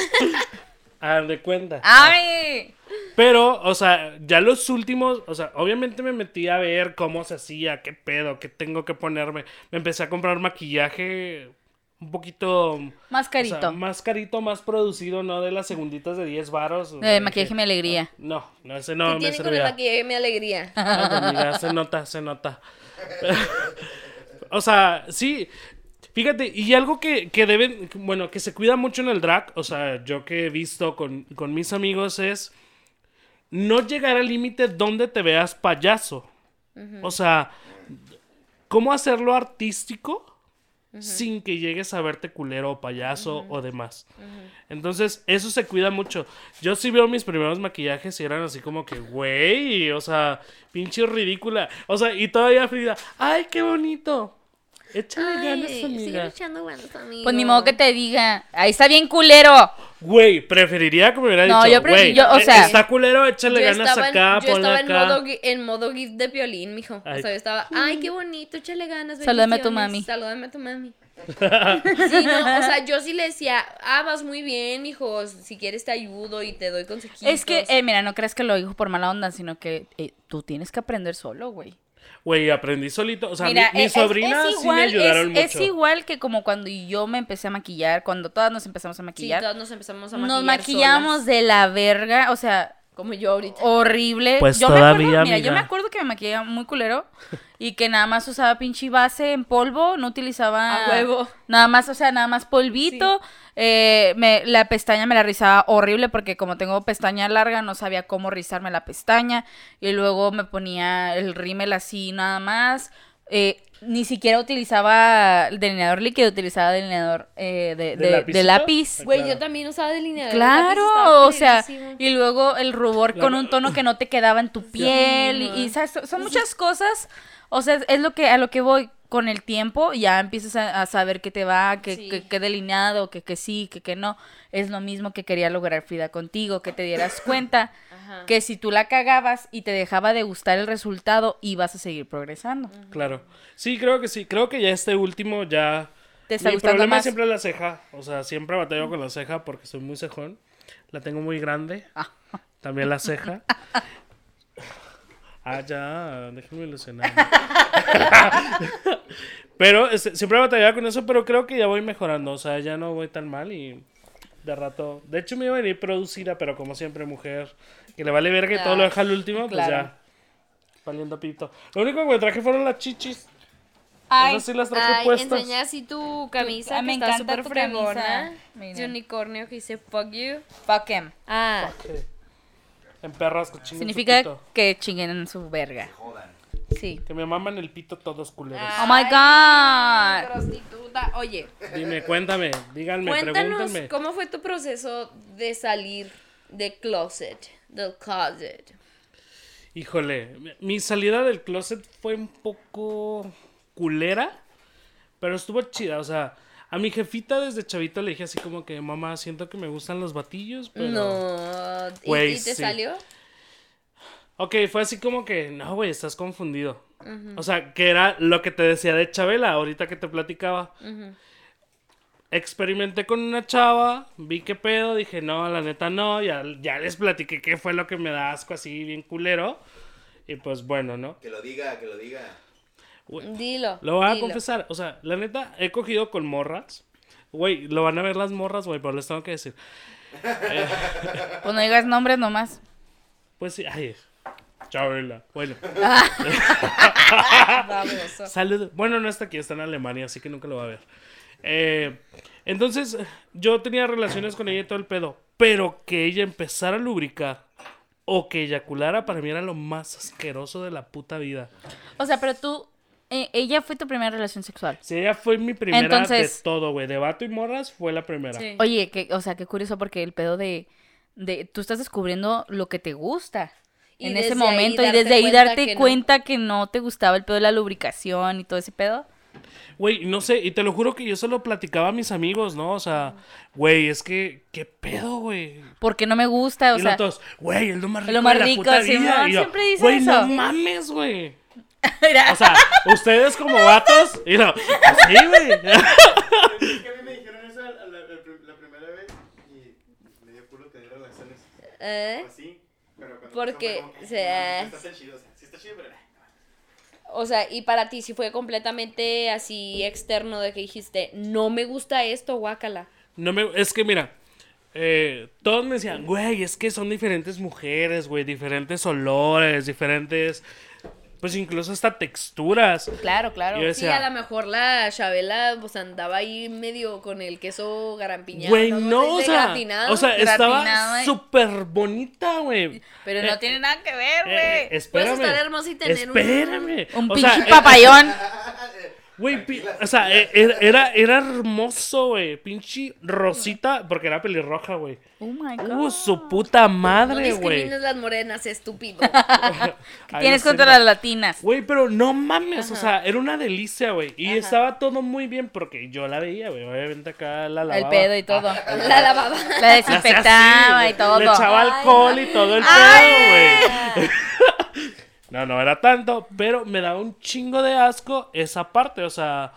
Ah, de cuenta. ¡Ay! Pero, o sea, ya los últimos, o sea, obviamente me metí a ver cómo se hacía, qué pedo, qué tengo que ponerme. Me empecé a comprar maquillaje un poquito... Más o carito. sea, más carito, más producido, ¿no? De las segunditas de 10 varos. o De sea, maquillaje que- mi alegría. No, no, ese ¿Qué no me tiene con el maquillaje mi alegría? No, pues, mira, se nota, se nota. o sea, sí. Fíjate, y algo que, que deben, bueno, que se cuida mucho en el drag, o sea, yo que he visto con, con mis amigos es no llegar al límite donde te veas payaso. O sea, ¿cómo hacerlo artístico sin que llegues a verte culero o payaso o demás? Entonces, eso se cuida mucho. Yo sí veo mis primeros maquillajes y eran así como que, güey, o sea, pinche ridícula. O sea, y todavía Frida, ay, qué bonito. Échale ganas, Ay, sigue amiga. echando ganas, amigo. Pues ni modo que te diga, ahí está bien culero. Güey, preferiría que me hubiera No, dicho, yo güey, yo, o eh, sea- está culero, échale Yo ganas estaba, en- acá, yo ponle estaba en acá. modo, gui- en modo gif de violín, mijo. Ay. O sea, yo estaba, ay, qué bonito, échale ganas. Salúdame a tu bendiciones, mami. Salúdame a tu mami. Sí, no, o sea, yo sí le decía, ah, vas muy bien, hijo, si quieres te ayudo y te doy consejitos. Es que, eh, mira, no crees que lo dijo por mala onda, sino que eh, tú tienes que aprender solo, güey. Güey, aprendí solito, o sea, Mira, mi, mi es- sobrina es sí me igual- ayudaron es, mucho. es igual que como cuando yo me empecé a maquillar, cuando todas nos empezamos a sí, maquillar. todas nos empezamos a maquillar nos maquillamos solas, de la verga, o sea, como yo ahorita. horrible. Pues yo me todavía, acuerdo, mira, yo me acuerdo que me maquillaba muy culero y que nada más usaba pinche base en polvo, no utilizaba A huevo. nada más, o sea, nada más polvito. Eh, me, la pestaña me la rizaba horrible porque como tengo pestaña larga no sabía cómo rizarme la pestaña y luego me ponía el rímel así nada más. Eh, ni siquiera utilizaba delineador líquido, utilizaba delineador eh, de, ¿De de- lápiz. Ah, Güey, claro. yo también usaba delineador. de lápiz, estaba Claro, o sea, y luego el rubor con un tono que no te quedaba en tu piel, y, y, ¿sabes? son- muchas cosas, o sea, es lo que a lo que voy con el tiempo, ya empiezas a, a saber qué te va, qué Sí. qué- qué delineado, que, que sí, que, que no, es lo mismo que quería lograr Frida contigo, que te dieras cuenta Ajá. que si tú la cagabas y te dejaba de gustar el resultado, ibas a seguir progresando. Claro. Sí, creo que sí. Creo que ya este último ya. Te está Mi gustando problema más. siempre es la ceja. O sea, siempre batallo con la ceja porque soy muy cejón. La tengo muy grande. Ah. También la ceja. Ah, ya, déjenme ilusionar. pero este, siempre batallaba con eso, pero creo que ya voy mejorando. O sea, ya no voy tan mal y de rato. De hecho, me iba a venir producida, pero como siempre, mujer que le vale verga y todo lo deja al último, pues Claro. ya. Valiendo pito. Lo único que me traje fueron las chichis. Ay, Esas sí las traje Ay, puestas. enseña así tu camisa, Ah, que me está encanta súper tu fregona. De unicornio que dice fuck you. fuck him. Ah, Sí. En perras que chinguen su Significa pito. que chinguen en su verga. Jodan. Sí. Que me maman el pito todos culeros. Oh my god. prostituta. Oye, Dime, cuéntame, díganme, cuéntanos pregúntenme. cómo fue tu proceso de salir de closet, del closet. Híjole, mi- salida del closet fue un poco culera, pero estuvo chida. O sea, a mi jefita desde chavito le dije así como que, mamá, siento que me gustan los batillos, pero... No. ¿Y, te sí. salió? Ok, fue así como que, no, güey, estás confundido. O sea, que era lo que te decía de Chabela, ahorita que te platicaba. Experimenté con una chava, vi qué pedo, dije, no, la neta no, ya, ya les platiqué qué fue lo que me da asco así bien culero. Y pues bueno, ¿no? Que lo diga, que lo diga. Dilo. Lo voy a dilo. confesar, o sea, la neta, he cogido con morras. Güey, lo van a ver las morras, güey, pero les tengo que decir. Pues no digas nombres nomás. Pues sí, ay, Chabela. Bueno, Baboso. Salud. Bueno, no está aquí, está en Alemania, así que nunca lo va a ver. Eh, entonces, yo tenía relaciones con ella y todo el pedo. Pero que ella empezara a lubricar o que eyaculara para mí era lo más asqueroso de la puta vida. O sea, pero tú, eh, ella fue tu primera relación sexual. Si ella fue mi primera Entonces- de todo, güey. De vato y morras fue la primera. Sí. Oye, que, o sea, qué curioso porque el pedo de, de tú estás descubriendo lo que te gusta Y en ese momento y desde ahí darte que no. cuenta que no te gustaba el pedo de la lubricación y todo ese pedo. Güey, no sé, y te lo juro que yo solo platicaba a mis amigos, ¿no? O sea, güey, es que, ¿qué pedo, güey? Porque no me gusta, o y sea, güey, es lo más rico, lo más de la rico, puta Simón, vida. Y yo, siempre dicen güey, eso. no mames, güey. O sea, ustedes como vatos, y no, sí, güey. Es que a mí me dijeron eso la, la- la prim- la primera vez y me dio culo tener relaciones ¿Eh? así. Porque, o sea, está chido, o sea, sí está chido, pero. O sea, y para ti si fue completamente así externo de que dijiste, no me gusta esto, guácala. No me, es que mira, eh, todos me decían, güey, es que son diferentes mujeres, güey, diferentes olores, diferentes, pues incluso hasta texturas. claro, claro. Sí, decía, a lo mejor la Chabela pues andaba ahí medio con el queso garampiñado. Güey, ¿cómo no, se o sea, Gratinado. o sea, estaba eh. súper bonita, güey. Pero Eh, no tiene nada que ver, güey. Eh, espérame. estar hermosa y tener un- espérame. un O pinche sea, eh, papayón. Güey, o sea, e- era, era, era hermoso, güey. Pinche rosita, porque era pelirroja, güey. Oh my god. Uh, su puta No madre, güey. discrimines las morenas, estúpido. ¿Qué Ay, tienes contra las latinas? Güey, pero no mames, o sea, era una delicia, güey. Y estaba todo muy bien porque yo la veía, güey. Obviamente acá la lavaba. El pedo y todo. La lavaba. La La hacía así, desinfectaba y todo. Le echaba alcohol y todo el pedo, güey. No, no era tanto, pero me daba un chingo de asco esa parte, o sea,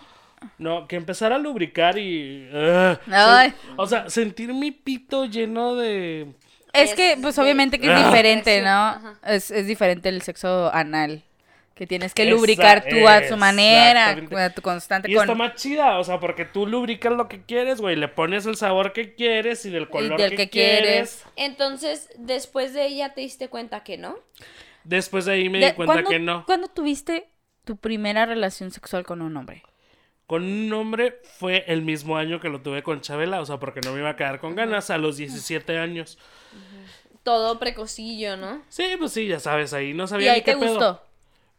no, que empezara a lubricar y... sen- o sea, sentir mi pito lleno de... Es que, pues obviamente que es Ah. diferente, ¿no? Es, es diferente el sexo anal. Que tienes que Esa- lubricar tú a su manera, a tu constante Y con... está más chida, o sea, porque tú lubricas lo que quieres, güey, le pones el sabor que quieres y del color del que, que quieres. quieres. Entonces, después de ella te diste cuenta que no. Después de ahí me De- di cuenta ¿cuándo- que no. ¿Cuándo tuviste tu primera relación sexual con un hombre? Con un hombre fue el mismo año que lo tuve con Chabela, o sea, porque no me iba a quedar con ganas a los 17 años. Todo precocillo, ¿no? Sí, pues sí, ya sabes, ahí no ¿Y sabía ahí ni qué te pedo. gustó?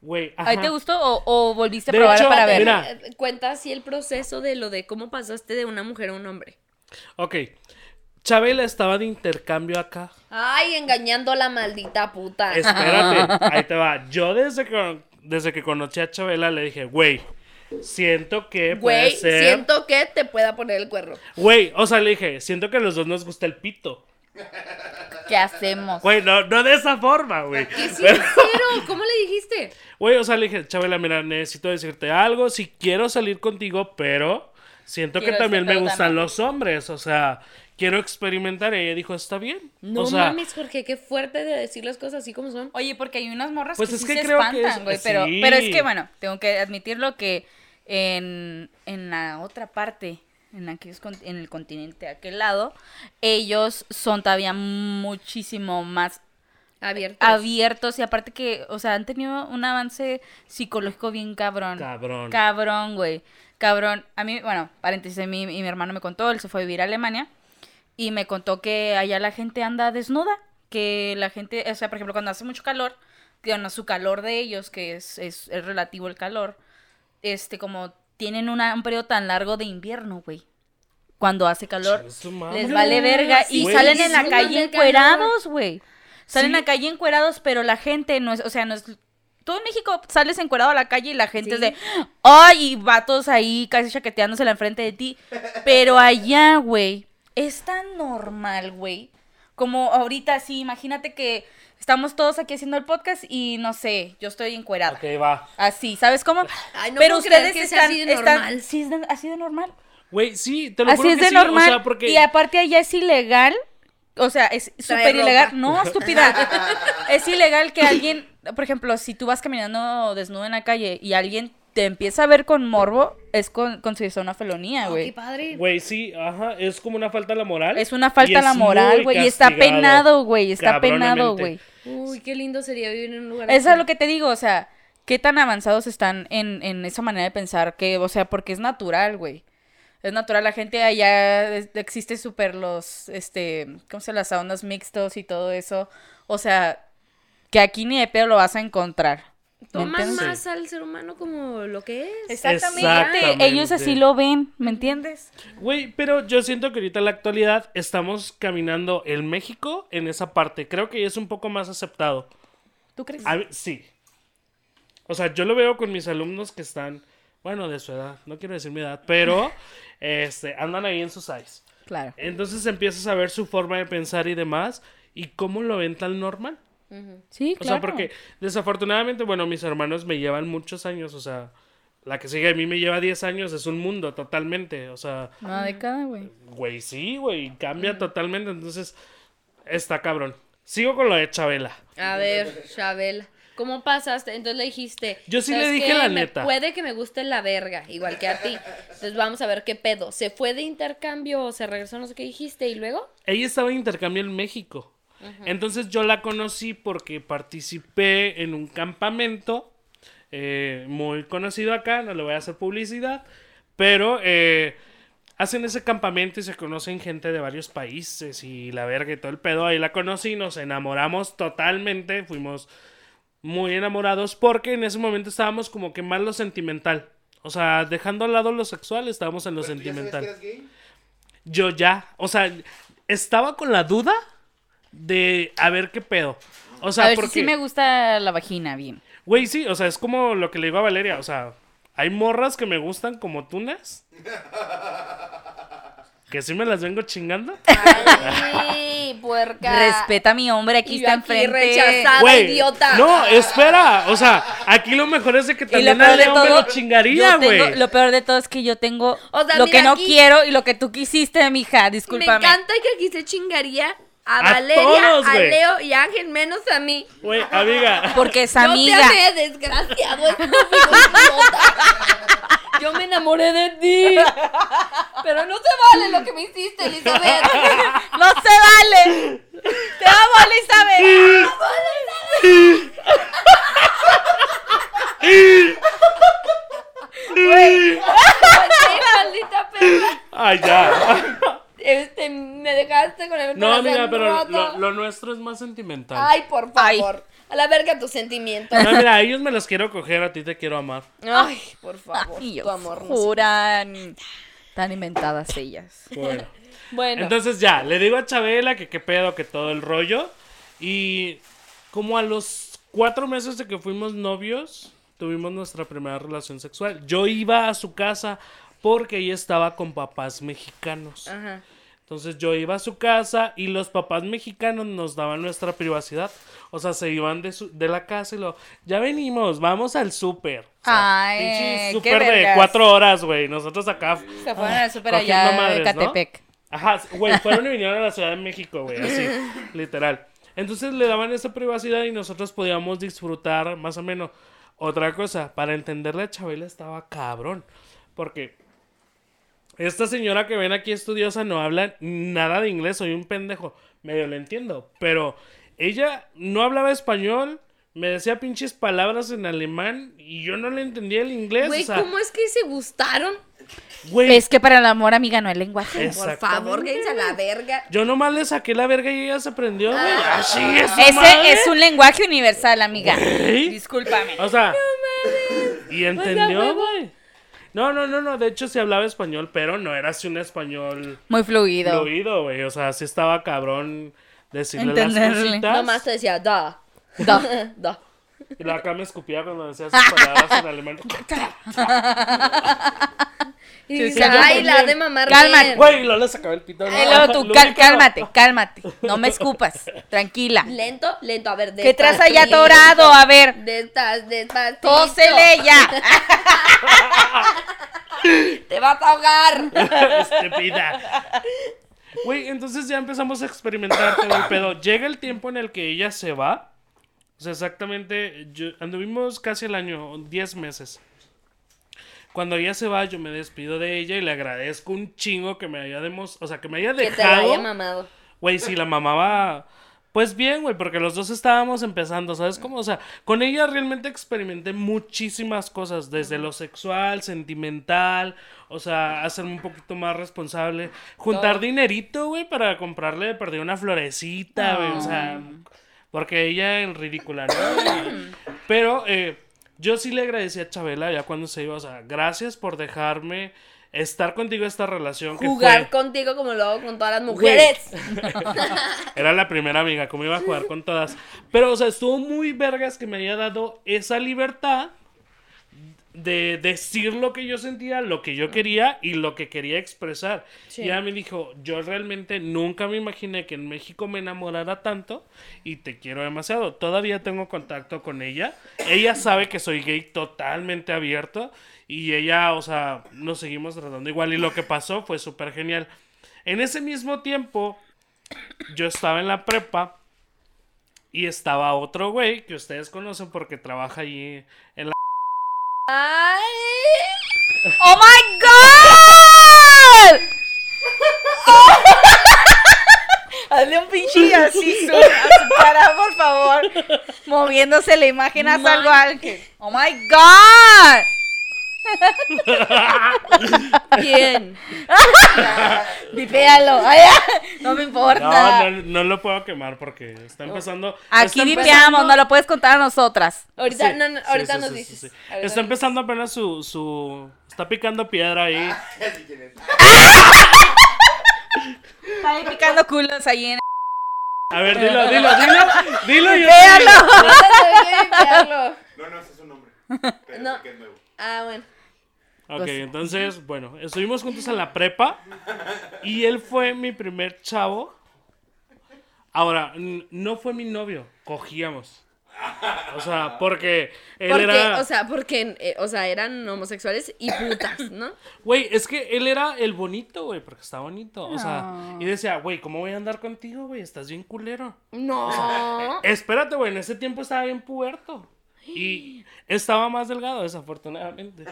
Güey, ¿Ahí te gustó o, o volviste a De probar hecho, para ver? mira. Eh, Cuenta así el proceso de lo de cómo pasaste de una mujer a un hombre. Ok. Chabela estaba de intercambio acá. Ay, engañando a la maldita puta. Espérate, ahí te va. Yo desde que, desde que conocí a Chabela le dije, güey, siento que puede Güey, ser... siento que te pueda poner el cuerno. Güey, o sea, le dije, siento que a los dos nos gusta el pito. ¿Qué hacemos? Güey, no, no de esa forma, güey. ¿Qué Pero-? ¿Cómo le dijiste? Güey, o sea, le dije, Chabela, mira, necesito decirte algo. Si quiero salir contigo, pero siento Quiero que también me gustan también. los hombres. O sea, quiero experimentar. Y ella dijo, está bien. No o sea, mames, Jorge, qué fuerte de decir las cosas así como son. Oye, porque hay unas morras Pues que es sí que se creo espantan, es- güey. Pero, sí. pero es que, bueno, tengo que admitirlo que en, en la otra parte, en, aquellos, en el continente, aquel lado, ellos son todavía muchísimo más Abiertos. abiertos y aparte que, o sea, han tenido un avance psicológico bien cabrón. Cabrón. Cabrón, güey. Cabrón. A mí, bueno, paréntesis, a mí y mi hermano me contó, él se fue a vivir a Alemania y me contó que allá la gente anda desnuda, que la gente, o sea, por ejemplo, cuando hace mucho calor, que bueno, su calor de ellos, que es, es, es relativo el calor, este, como tienen una, un periodo tan largo de invierno, güey. Cuando hace calor, les vale verga y salen en la calle encuerados, güey. Salen Sí. a la calle encuerados, pero la gente no es, o sea, no es... Tú en México sales encuerado a la calle y la gente es de, ay, y vatos ahí casi chaqueteándose la enfrente de ti. Pero allá, güey, es tan normal, güey. Como ahorita, sí, imagínate que estamos todos aquí haciendo el podcast y no sé, yo estoy encuerada. Ok, va. Así, ¿sabes cómo? Ay, no pero ustedes que están, así de están- normal. sí, es de- así de normal. Güey, sí, te lo Así juro es que de sí, normal. O sea, porque... Y aparte allá es ilegal. O sea, es súper ilegal. No, estúpida. es ilegal que alguien, por ejemplo, si tú vas caminando desnudo en la calle y alguien te empieza a ver con morbo, es con, considerado una felonía, Oh, güey. qué padre. Güey, sí, ajá, es como una falta a la moral. es una falta a la moral, güey. Y está penado, güey. Está penado, güey. Uy, qué lindo sería vivir en un lugar Eso es lo que te digo, o sea, qué tan avanzados están en, en esa manera de pensar que, o sea, porque es natural, güey. Es natural, la gente allá existe súper los, este, ¿cómo se llama? Las ondas mixtos y todo eso. O sea, que aquí ni de pedo lo vas a encontrar. ¿Me Toman entiendes? más al ser humano como lo que es. Exactamente. Exactamente. Ellos así lo ven, ¿me entiendes? Güey, pero yo siento que ahorita en la actualidad estamos caminando en México en esa parte. Creo que es un poco más aceptado. ¿Tú crees? A sí. O sea, yo lo veo con mis alumnos que están, bueno, de su edad, no quiero decir mi edad, pero este, andan ahí en sus eyes. Claro. Entonces empiezas a ver su forma de pensar y demás y cómo lo ven tan normal. Sí, O claro. sea, porque desafortunadamente, bueno, mis hermanos me llevan muchos años, o sea, la que sigue a mí me lleva 10 años, es un mundo totalmente, o sea, Una década, güey. güey, sí, güey, cambia totalmente, entonces está cabrón. Sigo con lo de Chabela. A ver, Chabela. ¿Cómo pasaste? Entonces le dijiste. Yo sí le "¿Sabes dije qué? la Me- neta". Puede que me guste la verga, igual que a ti. Entonces vamos a ver qué pedo. ¿Se fue de intercambio o se regresó? No sé qué dijiste. ¿Y luego? Ella estaba en intercambio en México. Entonces yo la conocí porque participé en un campamento eh, muy conocido acá, no le voy a hacer publicidad, pero eh, hacen ese campamento y se conocen gente de varios países y la verga y todo el pedo. Ahí la conocí, nos enamoramos totalmente, fuimos muy enamorados porque en ese momento estábamos como que más lo sentimental. O sea, dejando al lado lo sexual, estábamos en lo ¿Pero tú ya sabes que sentimental. eras gay? Yo ya, o sea, estaba con la duda de a ver qué pedo. O sea, a ver porque, si sí me gusta la vagina, bien. güey, sí, o sea, es como lo que le digo a Valeria, o sea, hay morras que me gustan como tunas. Que sí me las vengo chingando. Ay, puerca. Respeta a mi hombre, aquí Y está enfrente. rechazada. Güey, idiota. No, espera, o sea, aquí lo mejor es de que también peor a de Leo me todo, lo chingaría, güey. Lo peor de todo es que yo tengo O sea, lo mira que no aquí- quiero y lo que tú quisiste, mija. Me Discúlpame. encanta que aquí se chingaría a, A Valeria, todos, a güey. Leo y a Ángel, menos a mí. Güey, amiga. Porque es amiga. te amé, desgraciado. Yo me enamoré de ti. Pero no se vale lo que me hiciste, Elizabeth. ¡No se vale! ¡Te amo, Elizabeth! Ay, maldita perra. Ay, ya. Este, me dejaste con el No, amiga, pero lo, lo nuestro es más sentimental. Ay, por Ay. favor. A la verga tus sentimientos. No, mira, a ellos me los quiero coger, a ti te quiero amar. Ay, por favor. Ay, tu amor. no juran. Tan inventadas ellas. Bueno. Bueno. Entonces ya, le digo a Chabela que qué pedo, que todo el rollo. Y como a los cuatro meses de que fuimos novios, tuvimos nuestra primera relación sexual. Yo iba a su casa porque ella estaba con papás mexicanos. Ajá. Entonces yo iba a su casa y los papás mexicanos nos daban nuestra privacidad. O sea, se iban de, su- de la casa y lo, ya venimos, vamos al súper. O sea, Ay, súper de cuatro horas, güey. Nosotros acá Se fueron al súper allá de madres, ¿no? Catepec. Ajá, güey, fueron y vinieron a la Ciudad de México, güey, así, literal. Entonces le daban esa privacidad y nosotros podíamos disfrutar más o menos. Otra cosa, para entenderle a Chabela estaba cabrón, porque esta señora que ven aquí estudiosa no habla nada de inglés, soy un pendejo, medio lo entiendo, pero ella no hablaba español, me decía pinches palabras en alemán y yo no le entendía el inglés, Güey, o sea, ¿cómo es que se gustaron? güey, Es que para el amor, amiga, no hay lenguaje. Por favor, quédense a la verga. Yo nomás le saqué la verga y ella se prendió, güey. Así es. su Ese madre. es un lenguaje universal, amiga. Güey. Discúlpame. O sea. Y entendió, güey. No, no, no, no. De hecho, sí hablaba español, pero no era así un español Muy fluido. fluido, güey. O sea, sí estaba cabrón decirle las Entenderle. cositas. Nomás te decía, da. Da. Da. Y la acá me escupía cuando decía sus palabras en alemán. Y ay, la de mamar Cálmate. Güey, luego le sacaba el tú, Lo cal- ubicaba. cálmate, cálmate. No me escupas. Tranquila. Lento, lento, a ver, ¿Qué traes allá atorado? A ver. Despacito. Tósele ya. Te vas a ahogar. Estúpida. Güey, entonces ya empezamos a experimentar todo el pedo. Llega el tiempo en el que ella se va. O sea, exactamente, yo, anduvimos casi el año, 10 meses. Cuando ella se va, yo me despido de ella y le agradezco un chingo que me haya demos, o sea, que me haya Que te lo haya dejado. mamado. Güey, si la mamaba, pues bien, güey, porque los dos estábamos empezando, ¿sabes cómo? O sea, con ella realmente experimenté muchísimas cosas, desde lo sexual, sentimental, o sea, hacerme un poquito más responsable, juntar dinerito, güey, para comprarle, perdí una florecita, güey, o sea, porque ella es ridícula, ¿no? Pero, eh, yo sí le agradecí a Chabela ya cuando se iba, o sea, gracias por dejarme estar contigo esta relación que Jugar fue... contigo como lo hago con todas las mujeres. Era la primera amiga, como iba a jugar con todas. Pero, o sea, estuvo muy vergas que me haya dado esa libertad de decir lo que yo sentía, lo que yo quería y lo que quería expresar. Sí. Y ella me dijo, yo realmente nunca me imaginé que en México me enamorara tanto y te quiero demasiado. Todavía tengo contacto con ella. Ella sabe que soy gay totalmente abierto y ella, o sea, nos seguimos tratando igual y lo que pasó fue súper genial. En ese mismo tiempo, yo estaba en la prepa y estaba otro güey que ustedes conocen porque trabaja allí en la... Ay. ¡Oh my God! Hazle un pinche así a su cara, por favor. Moviéndose la imagen, haz algo al que. ¡Oh my God! ¿Quién? Vipéalo. No me importa. No, no, no lo puedo quemar porque está empezando. Aquí está vipeamos, no lo puedes contar a nosotras. Ahorita, Sí, no, no, ahorita sí, nos sí, dices. ver, Está empezando apenas su, su... Está picando piedra ahí. Es. Está picando culos ahí en. A ver, dilo, dilo, dilo. Dilo yo. Véalo. No, no, ese es un nombre. Pero No. sé que es nuevo. Ah, bueno. Ok, Pues- entonces, bueno, estuvimos juntos en la prepa y él fue mi primer chavo. Ahora, no fue mi novio, cogíamos. O sea, porque él Porque, era... o sea, porque, eh, o sea, eran homosexuales y putas, ¿no? Güey, es que él era el bonito, güey, porque está bonito. O sea, No. y decía, güey, ¿cómo voy a andar contigo, güey? Estás bien culero. No. Espérate, güey, en ese tiempo estaba bien puerto. Y estaba más delgado, desafortunadamente.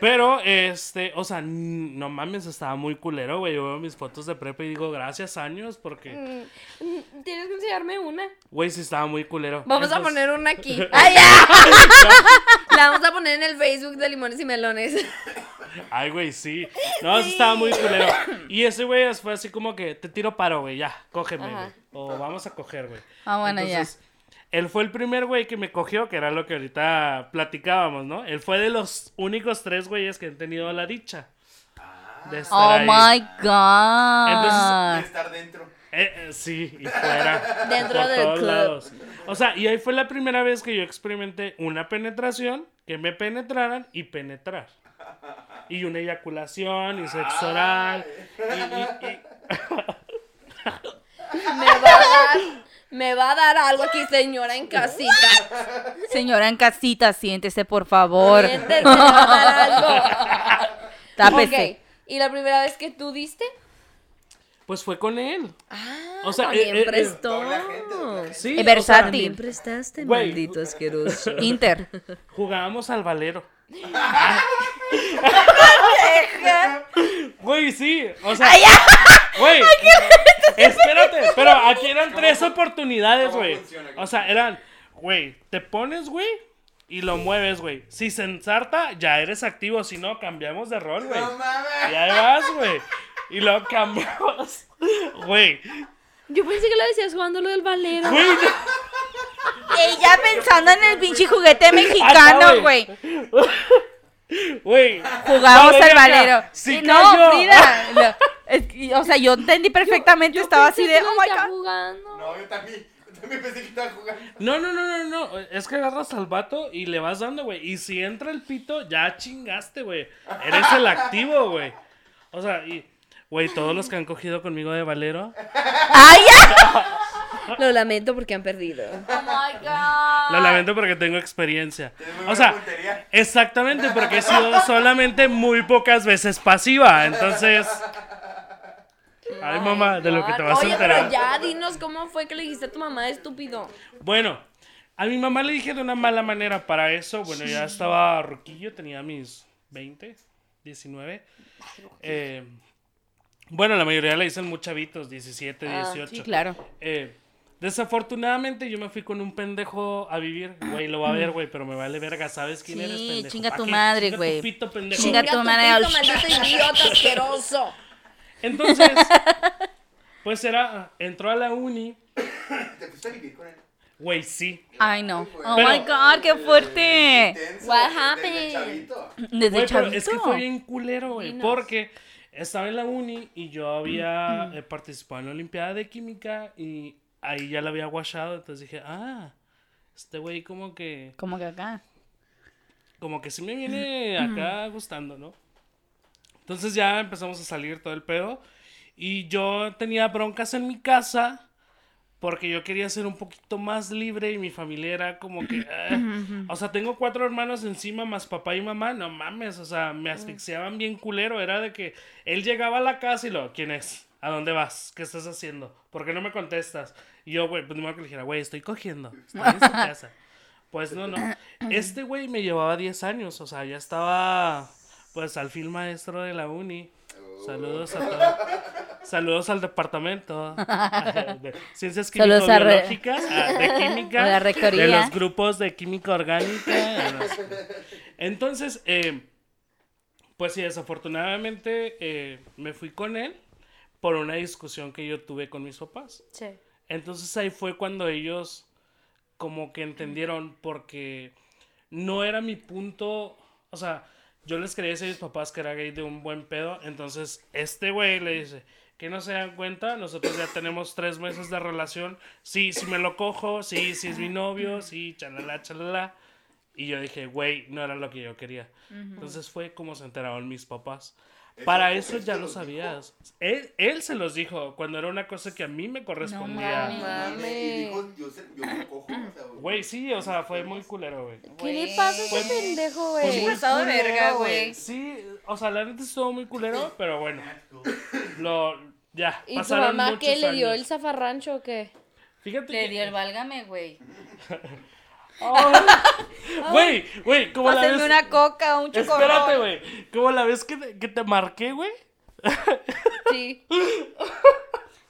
Pero, este, o sea, no mames, estaba muy culero, güey. Yo veo mis fotos de prepa y digo, gracias años, porque, Mm, Tienes que enseñarme una. güey, sí estaba muy culero. Vamos a Entonces- poner una aquí. ¡Ay, ya! La vamos a poner en el Facebook de Limones y Melones. Ay, güey, sí. No, sí estaba muy culero. Y ese güey fue así como que, te tiro paro, güey, ya, cógeme, güey. O vamos a coger, güey. Ah, bueno, ya. Él fue el primer güey que me cogió, que era lo que ahorita platicábamos, ¿no? Él fue de los únicos tres güeyes que han tenido la dicha. De estar Oh ahí. my god. De estar dentro. Eh, eh, sí, y fuera. Dentro por del todos club. lados. O sea, y ahí fue la primera vez que yo experimenté una penetración, que me penetraran y penetrar. Y una eyaculación y sexo oral. Y, y- y- Me va a dar, me va a dar algo aquí, señora en casita. Señora en casita, siéntese, por favor. Siéntese, me va a dar algo. Tápese. Ok. ¿Y la primera vez que tú diste? Pues fue con él. Ah, O sea, también eh, eh, prestó. Toda la gente, toda la gente. Sí, sea, versátil. También prestaste, Güey. maldito asqueroso. Inter. jugábamos al valero. Güey, sí. O sea, güey. Espérate, pero aquí eran tres oportunidades, ¿Cómo güey. O sea, eran, güey, te pones, güey, y lo mueves, güey. Si se ensarta, ya eres activo. Si no, cambiamos de rol, güey. No mames. Y ahí vas, güey. Y lo cambiamos. Güey. Yo pensé que lo decías jugando lo del valero. Güey. Ella pensando en el pinche juguete mexicano, güey. Güey. Jugamos al valero. Sí, no. Frida. no, es que, o sea, yo entendí perfectamente. estaba así de, oh my god. jugando. No, yo también. Yo también pensé que estaba jugando. No, no, no, no, no. Es que agarras al vato y le vas dando, güey. Y si entra el pito, ya chingaste, güey. Eres el activo, güey. O sea, y, güey, todos los que han cogido conmigo de Valero, ¡Ay, ya! Lo lamento porque han perdido. Oh my god. lo lamento porque tengo experiencia. O sea, puntería. exactamente, porque he sido solamente muy pocas veces pasiva. Entonces. Ay, mamá, de lo que te vas a Oye, enterar. pero ya dinos cómo fue que le dijiste a tu mamá estúpido. Bueno, a mi mamá le dije de una mala manera para eso. Bueno, ya estaba roquillo, tenía mis 20, 19. Eh, bueno, la mayoría le dicen muy chavitos, 17, Ah, 18. Sí, claro. Eh, desafortunadamente yo me fui con un pendejo a vivir. Güey, lo va a ver, güey, pero me vale verga. ¿Sabes quién Sí, eres, pendejo? chinga ¿Pa tu madre, Chinga tu güey. pito, pendejo. Chinga tu madre. pito, maldito idiota asqueroso. Entonces, pues era, entró a la uni. Te fuiste a vivir con él. Güey, sí. Ay, no. Oh Pero- my god, qué fuerte. Intenso, What desde happened? chavito. Desde Güey, pero chavito. es que fue bien culero, güey. Porque estaba en la uni y yo había eh, participado en la Olimpiada de Química y ahí ya la había guachado. Entonces dije, ah, este güey como que, Como que acá. como que sí me viene acá gustando, ¿no? Entonces ya empezamos a salir todo el pedo. Y yo tenía broncas en mi casa porque yo quería ser un poquito más libre y mi familia era como que... "Ah". O sea, tengo cuatro hermanos encima más papá y mamá. No mames, o sea, me asfixiaban bien culero. Era de que él llegaba a la casa y lo... ¿Quién es? ¿A dónde vas? ¿Qué estás haciendo? ¿Por qué no me contestas? Y yo, güey, pues no me que le dijera, güey, estoy cogiendo. Estoy en su casa. Pues no, no. Este güey me llevaba 10 años, o sea, ya estaba pues al fin maestro de la uni. Saludos a todos. Saludos al departamento de ciencias químico-biológicas, a- de química, la de los grupos de química orgánica. Entonces, eh, Pues sí, desafortunadamente eh, me fui con él por una discusión que yo tuve con mis papás. Sí. Entonces ahí fue cuando ellos como que entendieron porque no era mi punto, o sea, yo les decir a mis papás que era gay de un buen pedo, entonces este güey le dice, que no se dan cuenta, nosotros ya tenemos tres meses de relación, sí, si me lo cojo, sí, si es mi novio, sí, chalala, chalala. Y yo dije, güey, no era lo que yo quería. Entonces fue como se enteraron mis papás. Para eso ya lo sabías. Él, él se los dijo cuando era una cosa que a mí me correspondía. mames. Mames. Y dijo, yo, se- yo me lo cojo. O sea, Güey, sí, o sea, fue muy culero, güey. ¿Qué le pasa a ese Pues- pendejo, pues güey? muy pasado verga, güey. Sí, o sea, la neta estuvo muy culero, pero bueno. Lo, ya, ¿Y tu pasaron mamá qué le dio años. el zafarrancho o qué? Fíjate Le que- dio el válgame, güey. Güey, güey, como la vez... una coca, un chocorrol. Espérate, güey. Como la vez que te, que te marqué, güey. Sí.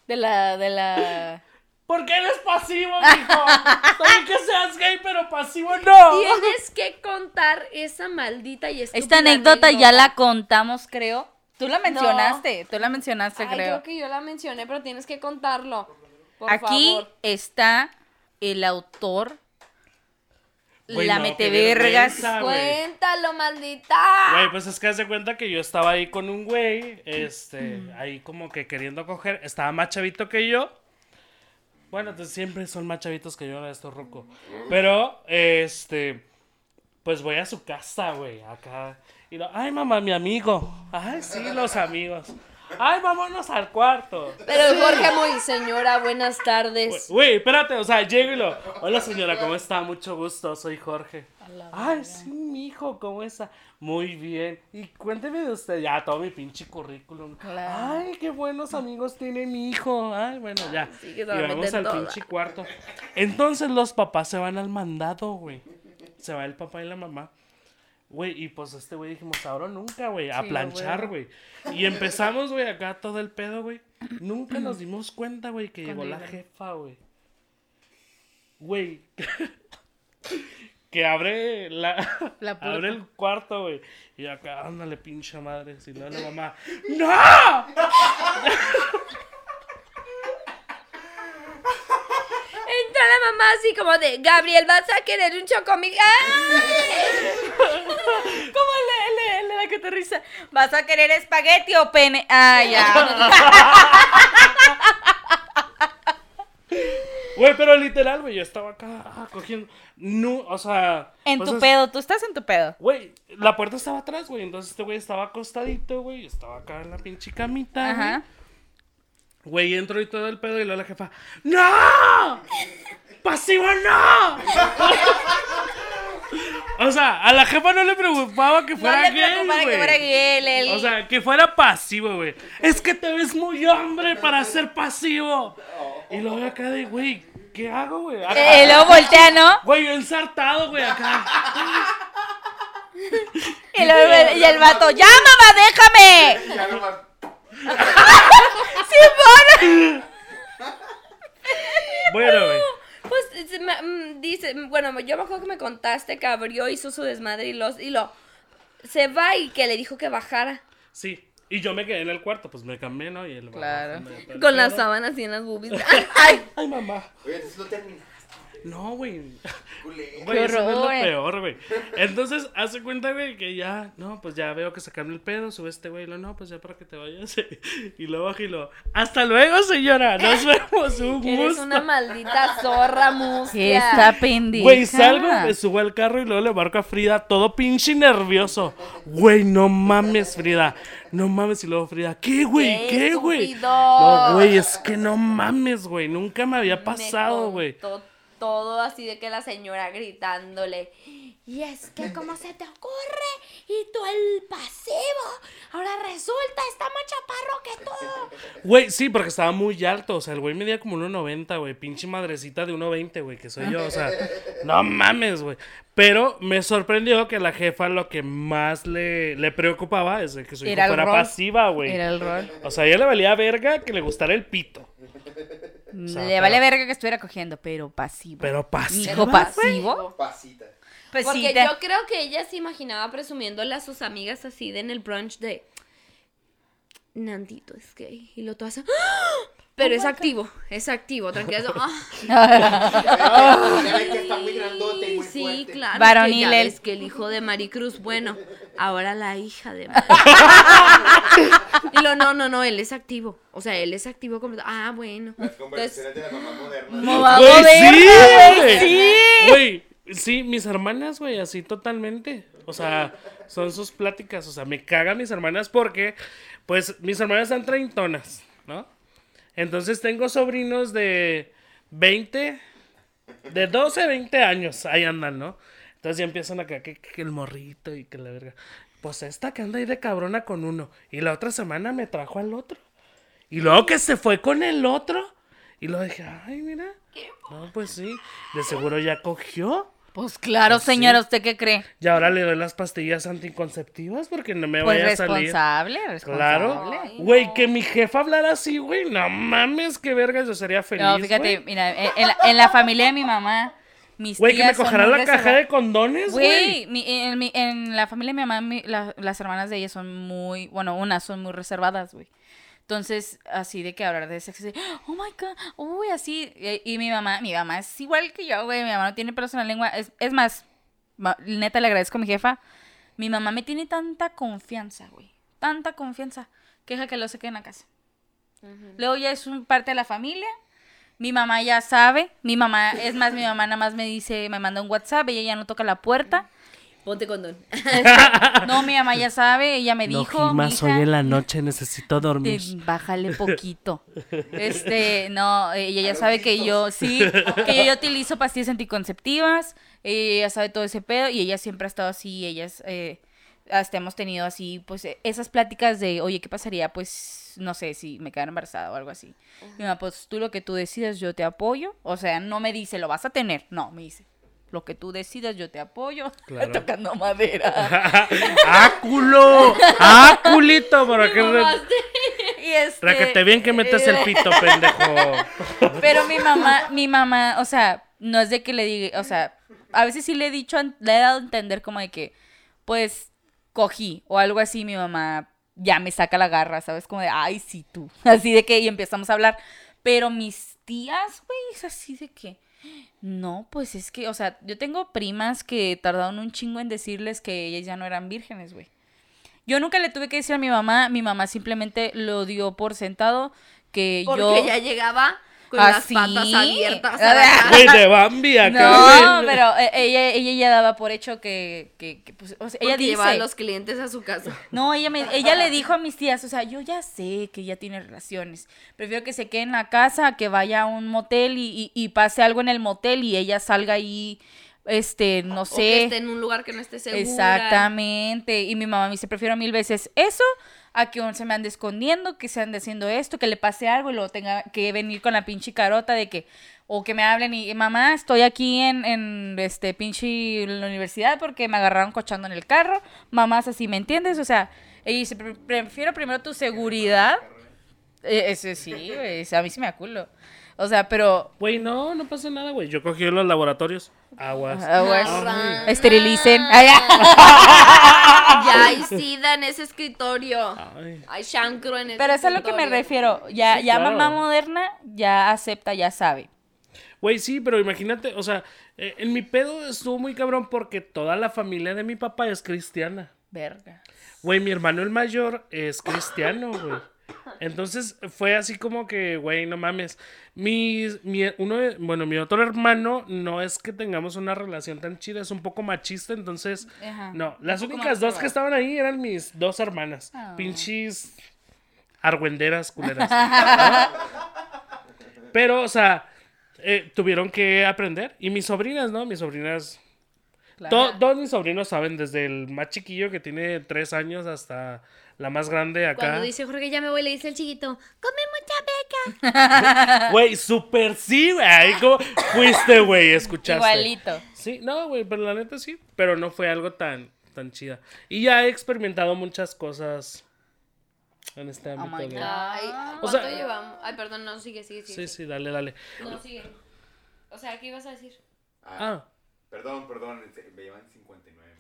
De la, de la... Porque eres pasivo, mijo. Está bien que seas gay, pero pasivo no. Tienes que contar esa maldita y estúpida Esta anécdota ya la contamos, creo. Tú la mencionaste, tú la mencionaste, Ay, creo. creo que yo la mencioné, pero tienes que contarlo. Por Aquí favor. está el autor, La no, metevergas. Cuéntalo, maldita. Güey, pues es que haz de cuenta que yo estaba ahí con un güey, este, ahí como que queriendo coger, estaba más chavito que yo. Bueno, entonces siempre son más chavitos que yo, esto roco. Pero, este, pues voy a su casa, güey, acá. Y lo, ay, mamá, mi amigo. Ay, sí, los amigos. Ay, vámonos al cuarto. Pero Jorge muy, señora, buenas tardes. Güey, espérate, o sea, llego y lo. Hola señora, ¿cómo está? Mucho gusto, soy Jorge. Ay, sí, mi hijo, ¿cómo está? Muy bien. Y cuénteme de usted, ya, todo mi pinche currículum. Claro. Ay, qué buenos amigos tiene mi hijo. Ay, bueno, ya. Sí, que y vamos al toda. pinche cuarto. Entonces los papás se van al mandado, güey. Se va el papá y la mamá. Güey, y pues este güey dijimos, ahora nunca, güey, a Sí, planchar, güey. Y empezamos, güey, acá todo el pedo, güey. Nunca nos dimos cuenta, güey, que llegó la jefa, güey. Güey. que abre la, La puerta. abre el cuarto, güey. Y acá, ándale, pinche madre. Si no, la mamá. ¡No! Entra la mamá así como de, Gabriel, ¿vas a querer un chocomil? ¡Ay! ¿Cómo le, le, le da que te risa? ¿Vas a querer espagueti o pene? Ah, ya. Güey, pero literal, güey, yo estaba acá ah, cogiendo. No, o sea. en pues tu pedo, tú estás en tu pedo. Güey, la puerta estaba atrás, güey. Entonces este güey estaba acostadito, güey. Estaba acá en la pinche camita, güey. Ajá. Güey, entro y todo el pedo y luego la jefa, ¡No! ¡Pasivo no! o sea, a la jefa no le preocupaba que No fuera le gay, que güey. fuera gay, el- el- O sea, que fuera pasivo, güey. Es que te ves muy hombre para ser pasivo. Y luego acá de, güey, ¿qué hago, güey? Acá- Eh, luego voltea, ¿no? Güey, yo ensartado, güey, acá. Y, luego- y el vato, ¡ya, mamá, déjame! Y ya nomás. Bueno, güey. Pues se me- mm, dice, bueno, yo me acuerdo que me contaste que abrió, hizo su desmadre y, los, y lo... Se va y que le dijo que bajara. Sí. Y yo me quedé en el cuarto, pues me cambié, ¿no? Y él va Claro. Con las sábanas así en las boobies. ¡Ay! Ay, mamá. Oye, entonces lo terminaste, No, güey. Güey, eso no es lo peor, güey. Entonces, hace cuenta, güey, que ya, no, pues ya veo que sacaron el pedo, sube este güey, lo no, pues ya para que te vayas. Y lo baja y lo. Hasta luego, señora. Nos vemos, un Eres gusto. una maldita zorra mustia. Esta pendeja. Güey, salgo, me subo al carro y luego le marco a Frida, todo pinche nervioso. Güey, no mames, Frida. No mames, y luego Frida, ¿qué, güey? ¡Qué ¿Qué, güey? No, güey, es que no mames, güey. Nunca me había pasado, güey. Todo así de que la señora gritándole. Y es que, ¿cómo se te ocurre? Y tú el pasivo. Ahora resulta, está más chaparro que tú. Güey, sí, porque estaba muy alto. O sea, el güey medía como 1.90, güey. Pinche madrecita de 1.20, güey, que soy yo. O sea, no mames, güey. Pero me sorprendió que la jefa lo que más le, le preocupaba es de que su hijo fuera rol. pasiva, güey. Era el rol. O sea, a ella le valía verga que le gustara el pito. Sea, Le vale verga que estuviera cogiendo, pero pasivo. Pero pasiva. Hijo pasivo. Pasita. Pues Porque sí, te- yo creo que ella se imaginaba presumiéndole a sus amigas así de en el brunch de Nandito es gay. Y lo todo hace. ¡Ah! Pero es activo, es activo, tranquila. eso, ¡ah! Ven que está muy grandote y muy Sí, fuerte. claro. Varonil, que ya él. ves que el hijo de Maricruz, bueno, ahora la hija de Y lo, no, no, no, él es activo. O sea, él es activo como. Ah, bueno. Las Entonces, conversaciones de la mamá moderna. Güey, mover, sí, güey, güey. sí. Güey, sí, mis hermanas, güey, así totalmente. O sea, son sus pláticas. O sea, me cagan mis hermanas porque, pues, mis hermanas están treintonas, ¿no? Entonces tengo sobrinos de 20, de 12, 20 años. Ahí andan, ¿no? Entonces ya empiezan acá que, que el morrito y que la verga. Pues esta que anda ahí de cabrona con uno. Y la otra semana me trajo al otro. Y luego que se fue con el otro. Y lo dije, ay, mira. No, pues sí. De seguro ya cogió. Pues claro, señora, ¿usted qué cree? Y ahora le doy las pastillas anticonceptivas porque no me Pues vaya a salir. responsable, Claro. responsable. Güey, que mi jefa hablara así, güey. No mames, qué verga, yo sería feliz. No, fíjate, güey. mira, en, en la, en la familia de mi mamá, mis Güey, que me muy la caja de condones, güey. Güey, en, mi- en la familia de mi mamá, mi- la- las hermanas de ella son muy, bueno, unas son muy reservadas, güey. Entonces, así de que hablar de sexo, así, oh my god, uy, así. Y, y mi mamá, mi mamá es igual que yo, güey. Mi mamá no tiene pelos en la lengua. Es, es más, neta le agradezco a mi jefa. Mi mamá me tiene tanta confianza, güey. Tanta confianza. Que deja que lo seque en la casa. Luego ya es un parte de la familia. Mi mamá ya sabe. Mi mamá, es más, mi mamá nada más me dice, me manda un WhatsApp, ella ya no toca la puerta. ponte condón. No, mi mamá ya sabe, ella me No dijo. "Mija, hoy en la noche, necesito dormir. te- bájale poquito. Este, no, ella ya sabe que yo, sí, que yo, utilizo pastillas anticonceptivas, ella ya sabe todo ese pedo y ella siempre ha estado así, ellas, eh, hasta hemos tenido así, pues, eh, esas pláticas de, oye, ¿qué pasaría? Pues, no sé, si me quedara embarazada o algo así. Mi mamá, pues, tú lo que tú decidas, yo te apoyo. O sea, no me dice, lo vas a tener, no, me dice. Lo que tú decidas, yo te apoyo. Claro. Tocando madera. ¡Ah, culo! ¡Ah, culito! Para que, re- Y este, para que te bien que metes el pito, pendejo. Pero mi mamá, mi mamá, o sea, no es de que le diga, o sea, a veces sí le he dicho, le he dado a entender como de que, pues, cogí o algo así, mi mamá ya me saca la garra, ¿sabes? Como de, ay, sí, tú. Así de que, y empezamos a hablar. Pero mis tías, güey, es así de que, no, pues es que, o sea, yo tengo primas que tardaron un chingo en decirles que ellas ya no eran vírgenes, güey. Yo nunca le tuve que decir a mi mamá, mi mamá simplemente lo dio por sentado que Porque yo... ya llegaba con ¿Así? las patas abiertas. Güey, de Bambi acá, No, pero eh, ella, ella ya daba por hecho que, que, que, pues, o sea, ella Porque llevaba a dice, los clientes a su casa. no, ella me, ella le dijo a mis tías, o sea, yo ya sé que ella tiene relaciones, prefiero que se quede en la casa, que vaya a un motel y, y, y pase algo en el motel y ella salga ahí, este, no O que sé, esté en un lugar que no esté segura. exactamente, y mi mamá me dice, prefiero mil veces eso a que se me ande escondiendo, que se ande haciendo esto, que le pase algo y luego tenga que venir con la pinche carota de que, o que me hablen y, mamá, estoy aquí en, en este pinche la universidad porque me agarraron cochando en el carro, mamás así, ¿me entiendes? O sea, ella dice, "Pre- prefiero primero tu seguridad. Eh, Ese sí, a mí sí me da culo. O sea, pero Güey, no, no pasa nada, güey. Yo cogí en los laboratorios. Aguas. aguas, Marra. esterilicen. Ay, Ya hay sida en ese escritorio. Ay. Hay chancro en ese Pero eso es a lo que me refiero. Ya, Sí, ya claro. mamá moderna ya acepta, ya sabe. Güey, sí, pero imagínate, o sea, eh, en mi pedo estuvo muy cabrón porque toda la familia de mi papá es cristiana. Verga. Güey, mi hermano el mayor es cristiano, güey. Entonces fue así como que, güey, no mames. Mi, mi, uno de- bueno, mi otro hermano no es que tengamos una relación tan chida, es un poco machista, entonces, Ajá. no. Las únicas dos que estaban ahí eran mis dos hermanas. Ah. Pinches argüenderas culeras. Pero, o sea, eh, tuvieron que aprender. Y mis sobrinas, ¿no? Mis sobrinas Claro. To- todos mis sobrinos saben, desde el más chiquillo que tiene tres años hasta la más grande acá. Cuando dice Jorge, ya me voy, le dice el chiquito, come mucha beca. Güey, súper sí, güey. Como fuiste, güey, escuchaste. Igualito. Sí, no, güey, pero la neta sí. Pero no fue algo tan, tan chida. Y ya he experimentado muchas cosas en este Oh ámbito. my güey. God. Ay, O ¿cuánto sea- llevamos? Ay, perdón, no, sigue, sigue, sigue. Sí, sí, dale, dale. No, sigue. O sea, ¿qué ibas a decir? Ah, Perdón, perdón, me llevan 59.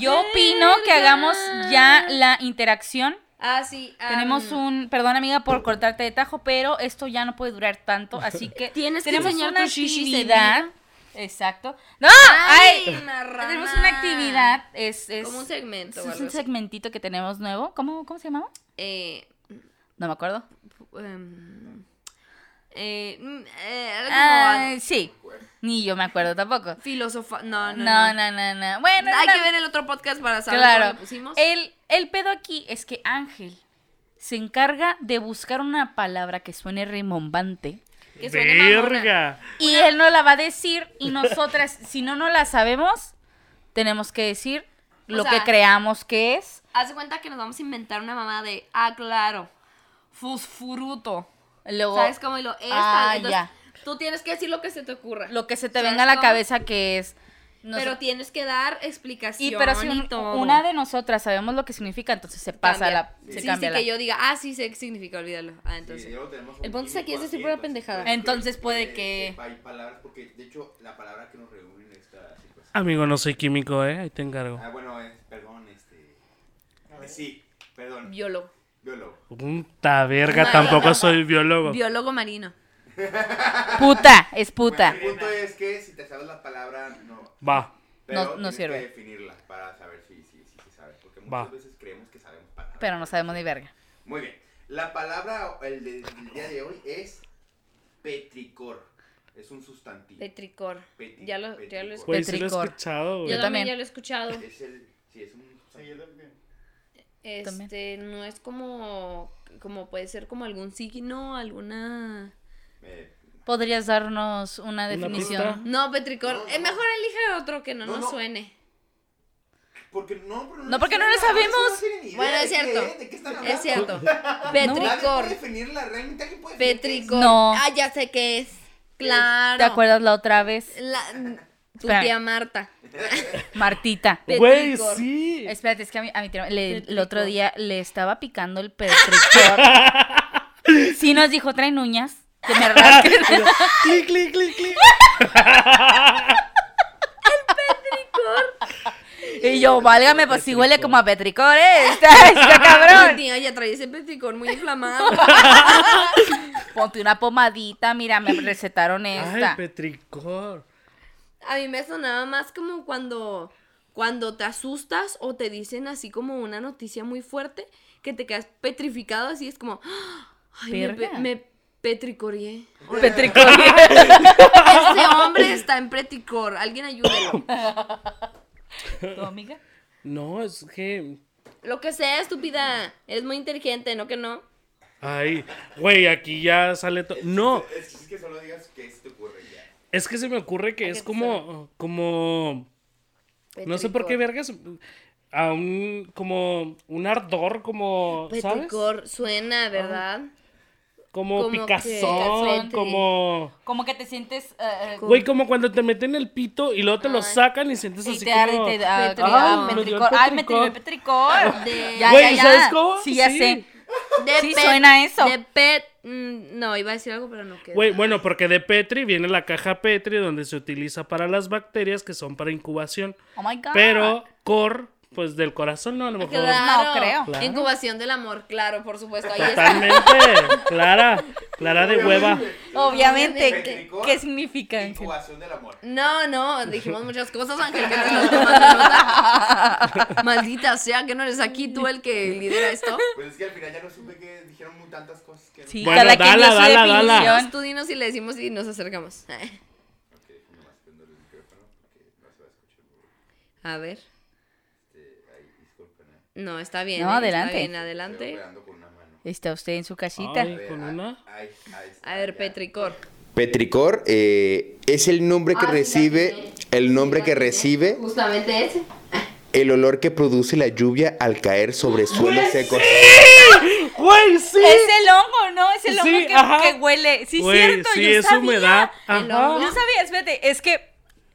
Yo opino que hagamos ya la interacción. Ah, sí. ah, Tenemos un, perdón amiga por cortarte de tajo, pero esto ya no puede durar tanto, así que Tienes que tenemos enseñar una actividad. Exacto. No, ¡Ay, ay, tenemos una actividad, es, es Como un segmento. es un segmentito que tenemos nuevo. ¿Cómo, cómo se llamaba? Eh, No me acuerdo. em, eh, mm, eh, Ah, sí. Ni yo me acuerdo tampoco. filosofa. No, no, No, no. no, no, no. Bueno, Hay no, que ver el otro podcast para saber Claro. cómo le pusimos. El, el pedo aquí es que Ángel se encarga de buscar una palabra que suene rimbombante. que suene. Verga. Y él no la va a decir y nosotras, si no no la sabemos, tenemos que decir O lo sea, que creamos que es. Haz de cuenta que nos vamos a inventar una mamá de, ah, claro, fosfuruto. Luego, ¿Sabes cómo? Y lo esta. Ah, entonces, ya. Tú tienes que decir lo que se te ocurra. lo que se te ¿Sabes venga a la cómo? cabeza que es. Nos- Pero tienes que dar explicación y y, pero si un- todo. una de nosotras sabemos lo que significa, entonces se pasa Cambia. la. Sí, Se sí, cambia la- que yo diga, ah, sí sé qué significa, olvídalo. Ah, entonces. Sí, El un punto aquí es decir 15%, pura pendejada. puede- Entonces puede que- Hay palabras, porque de hecho la palabra que nos reúnen está así pues. Amigo, no soy químico, ¿eh? Ahí te encargo. Ah, bueno, es, perdón, este. eh, Sí, perdón. Biólogo. Biólogo. Puta verga, tampoco soy biólogo. Biólogo marino. Puta, es puta. Bueno, el punto es que si te sabes la palabra, no. Va. Pero No- no tienes sirve. que definirla para saber si, si, si se sabe. Porque muchas Va. veces creemos que sabemos palabras. Pero no sabemos ni verga. Muy bien. La palabra el de- del día de hoy es petricor. Es un sustantivo. Petricor. Peti- Ya lo, ya lo petricor. escuché. Güey, sí lo he Petricor. escuchado, Yo güey. Yo también también. ya lo he escuchado. Es el. Sí, es un sustantivo. Este, no es como, como puede ser como algún signo, alguna... Eh, ¿Podrías darnos una definición? No, petricor. No, Eh, no. mejor elige otro que no, No, nos no. suene. porque no, pero No, porque no lo sabemos. no Bueno, es de qué cierto. es, ¿De qué están hablando? Es cierto. Petricor. definirla, realmente puede? Petricor. No. Ah, ya sé qué es. Claro. ¿Te acuerdas la otra vez? La, tu tía Marta. Martita. Güey, Petricor. sí. Espérate, es que a mi, a mi tía- le- el Petricor. otro día le estaba picando el petricor. sí nos dijo, traen uñas. Que me rasquen. clic, clic, clic, clic. y yo, válgame, pues si huele como a petricor, ¿eh? Está, está Mi cabrón. tía ya trae ese petricor muy inflamado. Ponte una pomadita, mira, me recetaron Ay, esta. petricor. A mí me sonaba más como cuando, cuando te asustas o te dicen así como una noticia muy fuerte que te quedas petrificado así, es como, ay, me, me petricorié. Petricor. Ese hombre está en petricor, alguien ayúdelo. ¿Tu amiga? No, es que. Lo que sea, estúpida, es muy inteligente, ¿no que no? Ay, güey, aquí ya sale todo. No, Es, es que solo digas que ya. Es que se me ocurre que ¿A es como. Como. No sé por qué vergas. A un. Como. Un ardor, como. ¿Sabes? Petricor suena, ¿verdad? Como, Como que- picazón, que- como. Como que te sientes... eh, Güey, como cuando te meten el pito y luego te lo sacan y sientes y así te como... y te ah, Petricor. ah, Ay, me dio petricor. Ay, me dio el petricor. petricor. De- Ya, Güey, ya, ya. ¿sabes cómo? Sí, ya Sí. sé. De Sí, pet- suena eso. De pet. mm, No, iba a decir algo, pero no quedó. Güey, bueno, porque de Petri viene la caja Petri donde se utiliza para las bacterias que son para incubación. Oh my God. Pero cor, pues del corazón, ¿no? A lo mejor. Claro. No creo. Claro. Incubación del amor, claro, por supuesto. Ahí está. Totalmente. Clara. Clara de hueva. Obviamente. ¿Qué, significa? Ángel? Incubación del amor. No, no, dijimos muchas cosas, Ángel, que no. Maldita sea, que no eres aquí tú el que lidera esto. Pues es que al final ya no supe que dijeron muy tantas cosas que no. Sí, Bueno, cada quien dala, su dala, dala. definición. Dinos, tú dinos y le decimos y nos acercamos. Ok, nomás No, está bien. No, ¿eh? adelante. Está bien, Estoy adelante. Está usted en su casita. Ay. A ver, ¿Con una? ahí- ahí está, A ver. Petricor. Petricor eh, es el nombre que Ah, sí, recibe, el nombre Sí, que recibe Justamente ese. el olor que produce la lluvia al caer sobre suelos secos. Güey, sí. Es el hongo, ¿no? Es el hongo Sí, que, huele. Sí, Güey, cierto. sí, yo es sabía. humedad. Ajá. Yo sabía, espérate, es que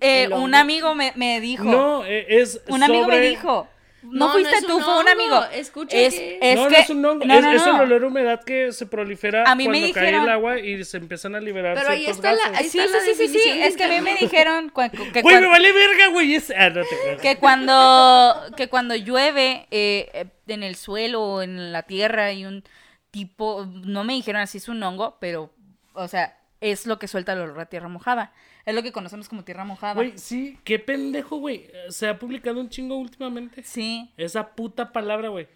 eh, un amigo me, me dijo. No, eh, es un amigo me dijo. No, No, fuiste no tú, un fue un amigo. escucha es, que- es no, que, no es un hongo, no, es, no, es el olor a humedad que se prolifera A mí me cuando cae el agua y se empiezan a liberar Pero ahí está la- Sí, sí, sí, sí, sí, es que a mí me dijeron que, Güey, cuan- me vale verga, güey. es- ah, no te creas. que cuando que cuando llueve eh, eh, en el suelo o en la tierra hay un tipo, no me dijeron así es un hongo, pero, o sea, es lo que suelta el olor a tierra mojada. Es lo que conocemos como tierra mojada. Güey, sí, qué pendejo, güey. Se ha publicado un chingo últimamente. Sí, Esa puta palabra, güey.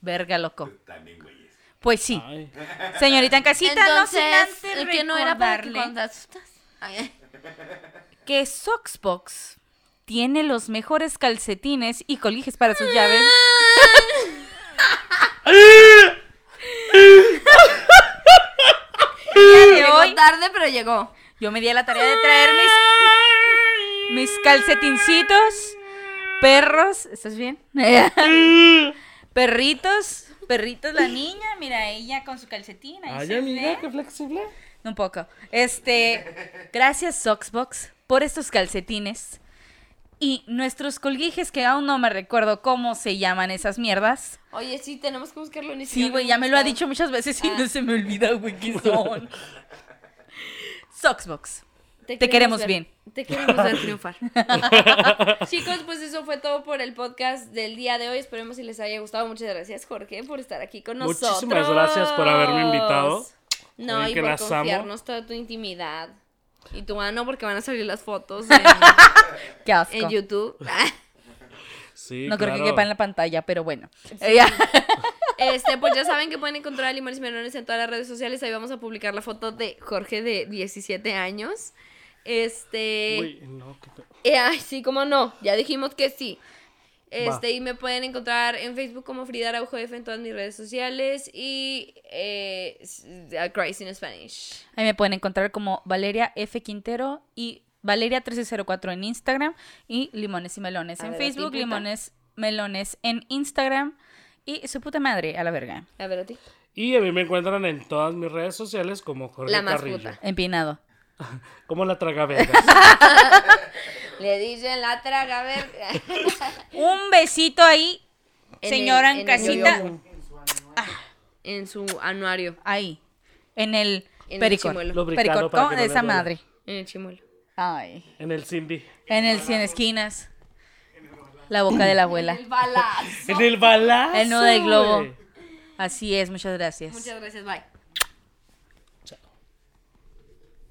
verga, loco. También, güeyes. Pues sí. Ay. Señorita en casita, Entonces, no sin antes ¿el que no era para que recordarle cuando te asustas? Ay, ay. que Soxbox tiene los mejores calcetines y colijes para sus llaves. Llegó tarde, pero llegó. Yo me di a la tarea de traer mis, mis calcetincitos, perros, ¿estás bien? Perritos, perritos la niña, mira ella con su calcetín. ahí Ay, amiga, qué flexible. Un poco. Este, gracias Soxbox por estos calcetines y nuestros colguijes que aún no me recuerdo cómo se llaman esas mierdas. Oye, sí, tenemos que buscarlo en Sí, güey, ya me lo ha dicho muchas veces y Ah. no se me olvida, güey, qué son. Soxbox. Te queremos ver- bien. Te queremos ver triunfar. Chicos, pues eso fue todo por el podcast del día de hoy. Esperemos si les haya gustado. Muchas gracias, Jorge, por estar aquí con nosotros. Muchísimas gracias por haberme invitado. No, y que por las amo. confiarnos toda tu intimidad. Y tu mano, porque van a salir las fotos en, Qué asco. en YouTube. Sí, No creo que quepa en la pantalla, pero bueno. Eh. Este, pues ya saben que pueden encontrar a Limones y Melones en todas las redes sociales. Ahí vamos a publicar la foto de Jorge de 17 años. Este. Güey, no, qué Eh, ay, sí, cómo no. Ya dijimos que sí. Este, Va. y me pueden encontrar en Facebook como Frida Araujo F en todas mis redes sociales y eh, a Christ in Spanish. Ahí me pueden encontrar como Valeria F. Quintero y Valeria1304 en Instagram y Limones y Melones A en ver, Facebook. Limones Melones en Instagram y su puta madre, a la verga. A ver a ti. Y a mí me encuentran en todas mis redes sociales como Jorge La más Carrillo. puta. Empinado. Como la tragavergas. Le dicen la traga, a ver. Un besito ahí, En señora el- en, el casita. en su anuario. Ahí, en el En pericor. de esa madre. En el chimuelo. Ay. en el Cindy. En el cien esquinas. La boca de la abuela. balazo. En el balazo. El nudo del globo. Así es, muchas gracias. Muchas gracias, bye.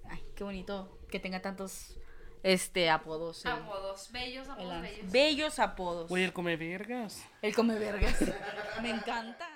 Ay, qué bonito que tenga tantos este apodos. el- Apodos, bellos, apodos, el- bellos. bellos apodos. Güey, el come vergas. El come vergas. Me encanta.